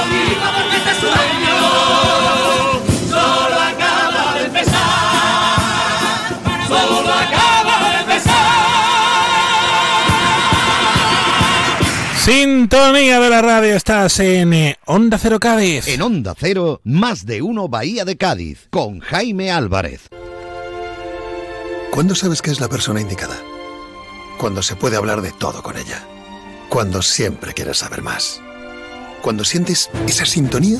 sintonía de la radio estás en eh, Onda Cero Cádiz. En Onda Cero, más de uno Bahía de Cádiz, con Jaime Álvarez. ¿Cuándo sabes que es la persona indicada? Cuando se puede hablar de todo con ella. Cuando siempre quieres saber más. Cuando sientes esa sintonía,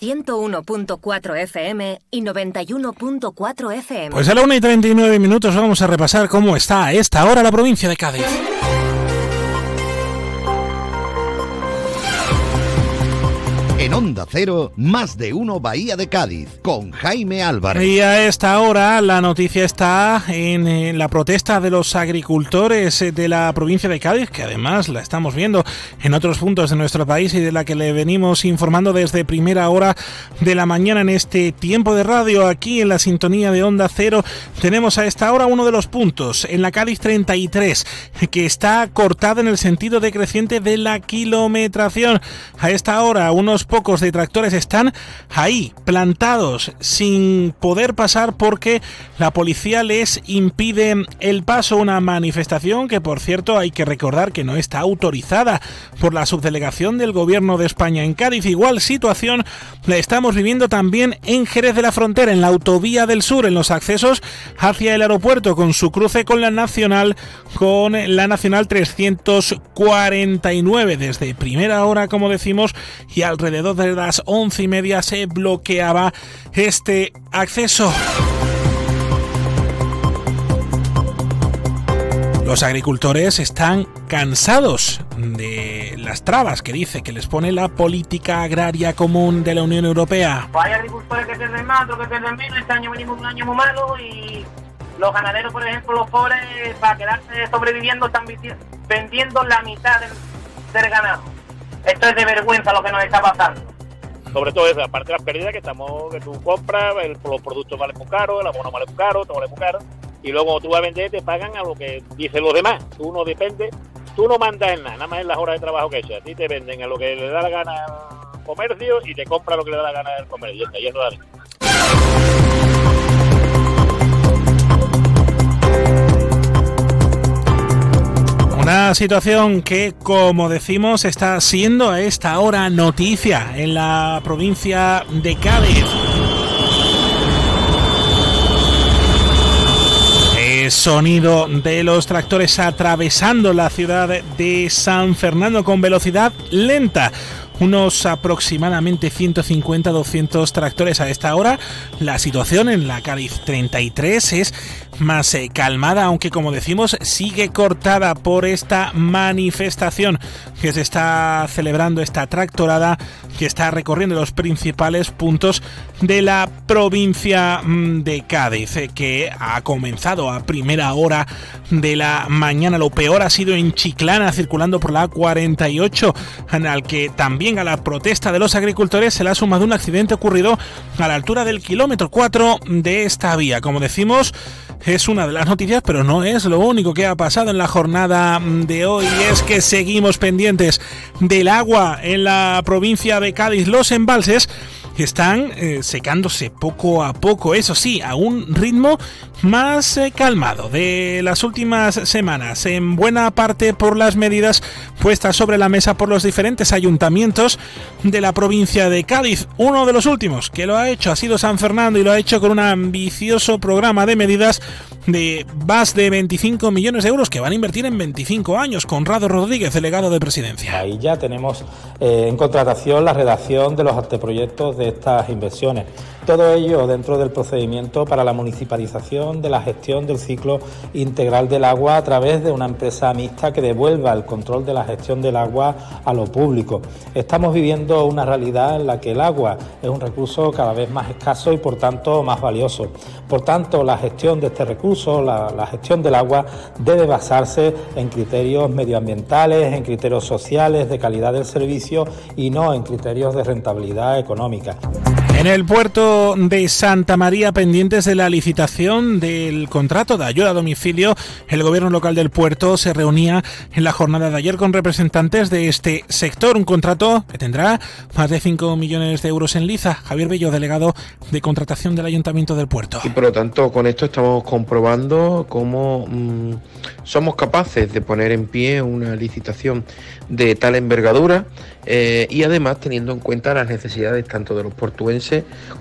101.4 FM y 91.4 FM. Pues a la 1 y 39 minutos vamos a repasar cómo está a esta hora la provincia de Cádiz. En Onda Cero, más de uno Bahía de Cádiz, con Jaime Álvarez. Y a esta hora la noticia está en, eh, la protesta de los agricultores eh, de la provincia de Cádiz, que además la estamos viendo en otros puntos de nuestro país y de la que le venimos informando desde primera hora de la mañana en este tiempo de radio aquí en la sintonía de Onda Cero. Tenemos a esta hora uno de los puntos en la Cádiz 33 que está cortada en el sentido decreciente de la kilometración. A esta hora unos pocos detractores están ahí, plantados, sin poder pasar porque la policía les impide el paso. Una manifestación que, por cierto, hay que recordar que no está autorizada por la subdelegación del Gobierno de España en Cádiz. Igual situación la estamos viviendo también en Jerez de la Frontera, en la autovía del sur, en los accesos hacia el aeropuerto, con su cruce con la Nacional, con la Nacional 349. Desde primera hora, como decimos, y alrededor de las once y media se bloqueaba este acceso. Los agricultores están cansados de las trabas que dice que les pone la política agraria común de la Unión Europea. Pues hay agricultores que pierden más, otros que pierden menos. Este año venimos un año muy malo y los ganaderos, por ejemplo, los pobres, para quedarse sobreviviendo, están vendiendo la mitad del ganado. Esto es de vergüenza lo que nos está pasando. Sobre todo eso, aparte de las pérdidas que estamos, que tú compras, el- los productos valen muy caros, el abono vale muy caro, todo vale muy caro, y luego tú vas a vender te pagan a lo que dicen los demás. Tú no dependes, tú no mandas nada, nada más en las horas de trabajo que echas. A ti te venden a lo que le da la gana al comercio y te compra lo que le da la gana al comercio. Ya está, ya no Una situación que, como decimos, está siendo a esta hora noticia en la provincia de Cádiz. El sonido de los tractores atravesando la ciudad de San Fernando con velocidad lenta. Unos aproximadamente 150-200 tractores a esta hora. La situación en la Cádiz 33 es más eh, calmada, aunque como decimos sigue cortada por esta manifestación que se está celebrando, esta tractorada que está recorriendo los principales puntos de la provincia mm, de Cádiz, eh, que ha comenzado a primera hora de la mañana. Lo peor ha sido en Chiclana, circulando por la A48, en al que también a la protesta de los agricultores se le ha sumado un accidente ocurrido a la altura del kilómetro 4 de esta vía. Como decimos, es una de las noticias, pero no es lo único que ha pasado en la jornada de hoy. Es que seguimos pendientes del agua en la provincia de Cádiz. Los embalses están eh, secándose poco a poco, eso sí, a un ritmo más eh, calmado de las últimas semanas, en buena parte por las medidas puestas sobre la mesa por los diferentes ayuntamientos de la provincia de Cádiz. Uno de los últimos que lo ha hecho ha sido San Fernando y lo ha hecho con un ambicioso programa de medidas de más de 25 millones de euros que van a invertir en 25 años. Conrado Rodríguez, delegado de presidencia. Ahí ya tenemos eh, en contratación la redacción de los anteproyectos de estas inversiones. Todo ello dentro del procedimiento para la municipalización de la gestión del ciclo integral del agua a través de una empresa mixta que devuelva el control de la gestión del agua a lo público. Estamos viviendo una realidad en la que el agua es un recurso cada vez más escaso y por tanto más valioso. Por tanto, la gestión de este recurso, la, gestión del agua, debe basarse en criterios medioambientales, en criterios sociales, de calidad del servicio y no en criterios de rentabilidad económica. Bye. En el puerto de Santa María, pendientes de la licitación del contrato de ayuda a domicilio, el gobierno local del puerto se reunía en la jornada de ayer con representantes de este sector. Un contrato que tendrá más de 5 millones de euros en liza. Javier Bello, delegado de contratación del Ayuntamiento del Puerto. Y por lo tanto, con esto estamos comprobando cómo mm, somos capaces de poner en pie una licitación de tal envergadura eh, y además teniendo en cuenta las necesidades tanto de los portuenses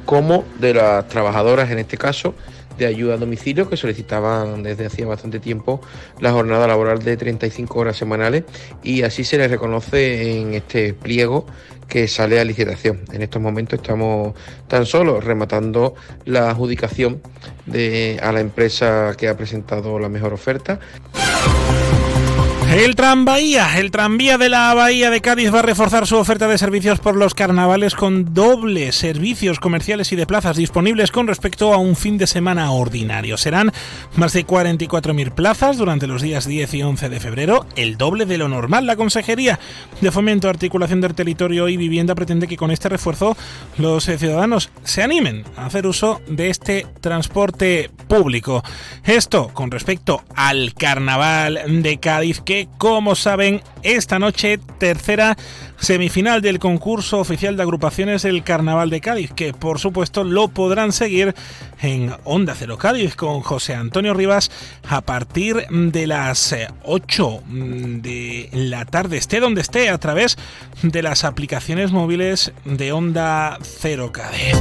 como de las trabajadoras, en este caso, de ayuda a domicilio que solicitaban desde hacía bastante tiempo la jornada laboral de 35 horas semanales y así se les reconoce en este pliego que sale a licitación. En estos momentos estamos tan solo rematando la adjudicación de, a la empresa que ha presentado la mejor oferta. El tranvía, el tranvía de la Bahía de Cádiz va a reforzar su oferta de servicios por los carnavales con dobles servicios comerciales y de plazas disponibles con respecto a un fin de semana ordinario. Serán más de 44.000 plazas durante los días 10 y 11 de febrero, el doble de lo normal. La Consejería de Fomento, Articulación del Territorio y Vivienda pretende que con este refuerzo los eh, ciudadanos se animen a hacer uso de este transporte público. Esto con respecto al carnaval de Cádiz que como saben, esta noche tercera semifinal del concurso oficial de agrupaciones del Carnaval de Cádiz, que por supuesto lo podrán seguir en Onda Cero Cádiz con José Antonio Rivas a partir de las 8 mm, de la tarde, esté donde esté, a través de las aplicaciones móviles de Onda Cero Cádiz.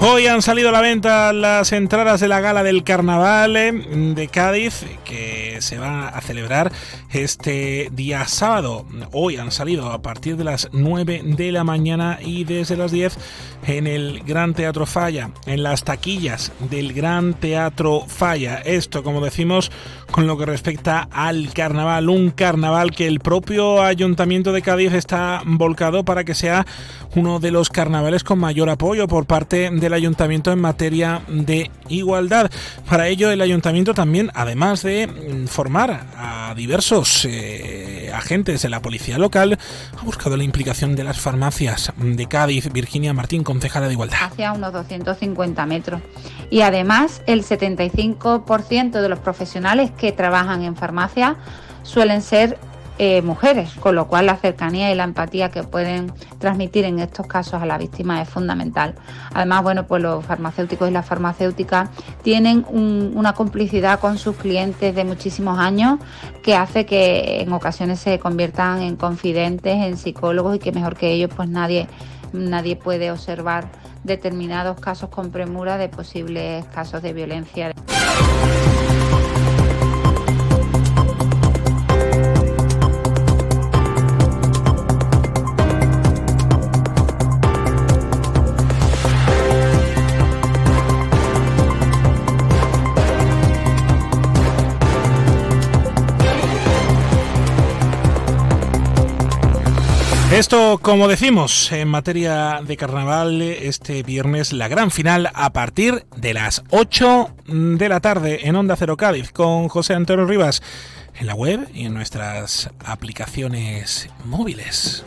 Hoy han salido a la venta las entradas de la gala del carnaval eh, de Cádiz que se va a celebrar este día sábado. Hoy han salido a partir de las 9 de la mañana y desde las 10 en el Gran Teatro Falla, en las taquillas del Gran Teatro Falla. Esto, como decimos, con lo que respecta al carnaval, un carnaval que el propio Ayuntamiento de Cádiz está volcado para que sea uno de los carnavales con mayor apoyo por parte del ayuntamiento en materia de igualdad. Para ello, el ayuntamiento también, además de formar a diversos eh, agentes de la policía local, ha buscado la implicación de las farmacias de Cádiz. Virginia Martín, concejala de igualdad. Hacia unos 250 metros. Y además, el 75% de los profesionales que trabajan en farmacia suelen ser eh, mujeres, con lo cual la cercanía y la empatía que pueden transmitir en estos casos a la víctima es fundamental. Además, bueno, pues los farmacéuticos y las farmacéuticas tienen una complicidad con sus clientes de muchísimos años que hace que en ocasiones se conviertan en confidentes, en psicólogos y que mejor que ellos pues nadie, nadie puede observar determinados casos con premura de posibles casos de violencia. Esto, como decimos, en materia de carnaval, este viernes la gran final a partir de las 8 de la tarde en Onda Cero Cádiz con José Antonio Rivas en la web y en nuestras aplicaciones móviles.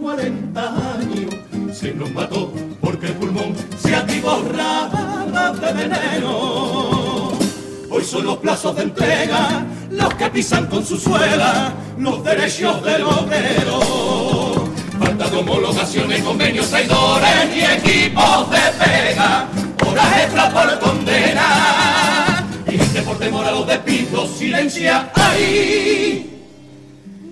Hace ya 40 años se nos mató porque el pulmón se atiborraba de veneno. Hoy son los plazos de entrega los que pisan con su suela los derechos del obrero. Falta de homologaciones, convenios, traidores y equipos de pega. Horas extra por condena. Y gente por temor a los despidos silencia ahí.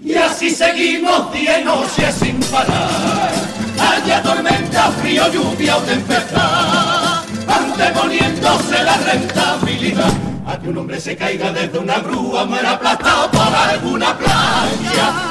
Y así seguimos día y noche sin parar. Haya tormenta, frío, lluvia o tempestad. Anteponiéndose la rentabilidad. A que un hombre se caiga desde una grúa, muera aplastado por alguna.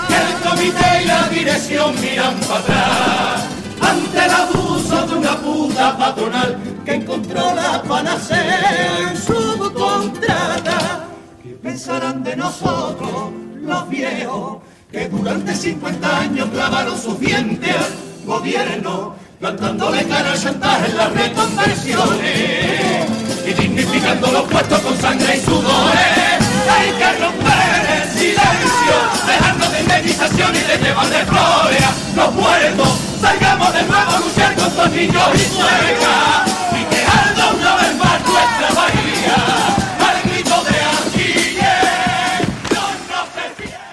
Que el comité y la dirección miran para atrás. Ante el abuso de una puta patronal que encontró la panacea en su contrata. ¿Qué pensarán de nosotros, los viejos, que durante 50 años clavaron sus dientes al gobierno, plantándole cara al chantaje en las reconversiones y dignificando los puestos con sangre y sudores? Hay que romper el silencio, dejando de indemnización y de llevar de flores a los muertos. Salgamos de nuevo a luchar con los niños y suegas y que arda una vez más nuestra bahía.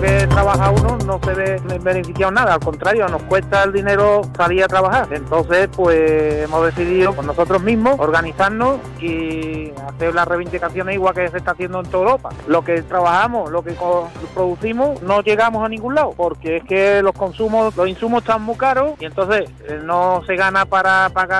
Que trabaja uno no se ve beneficiado nada, al contrario, nos cuesta el dinero salir a trabajar. Entonces, pues hemos decidido por nosotros mismos organizarnos y hacer las reivindicaciones igual que se está haciendo en toda Europa. Lo que trabajamos, lo que producimos, no llegamos a ningún lado, porque es que los consumos, los insumos están muy caros y entonces eh, no se gana para pagar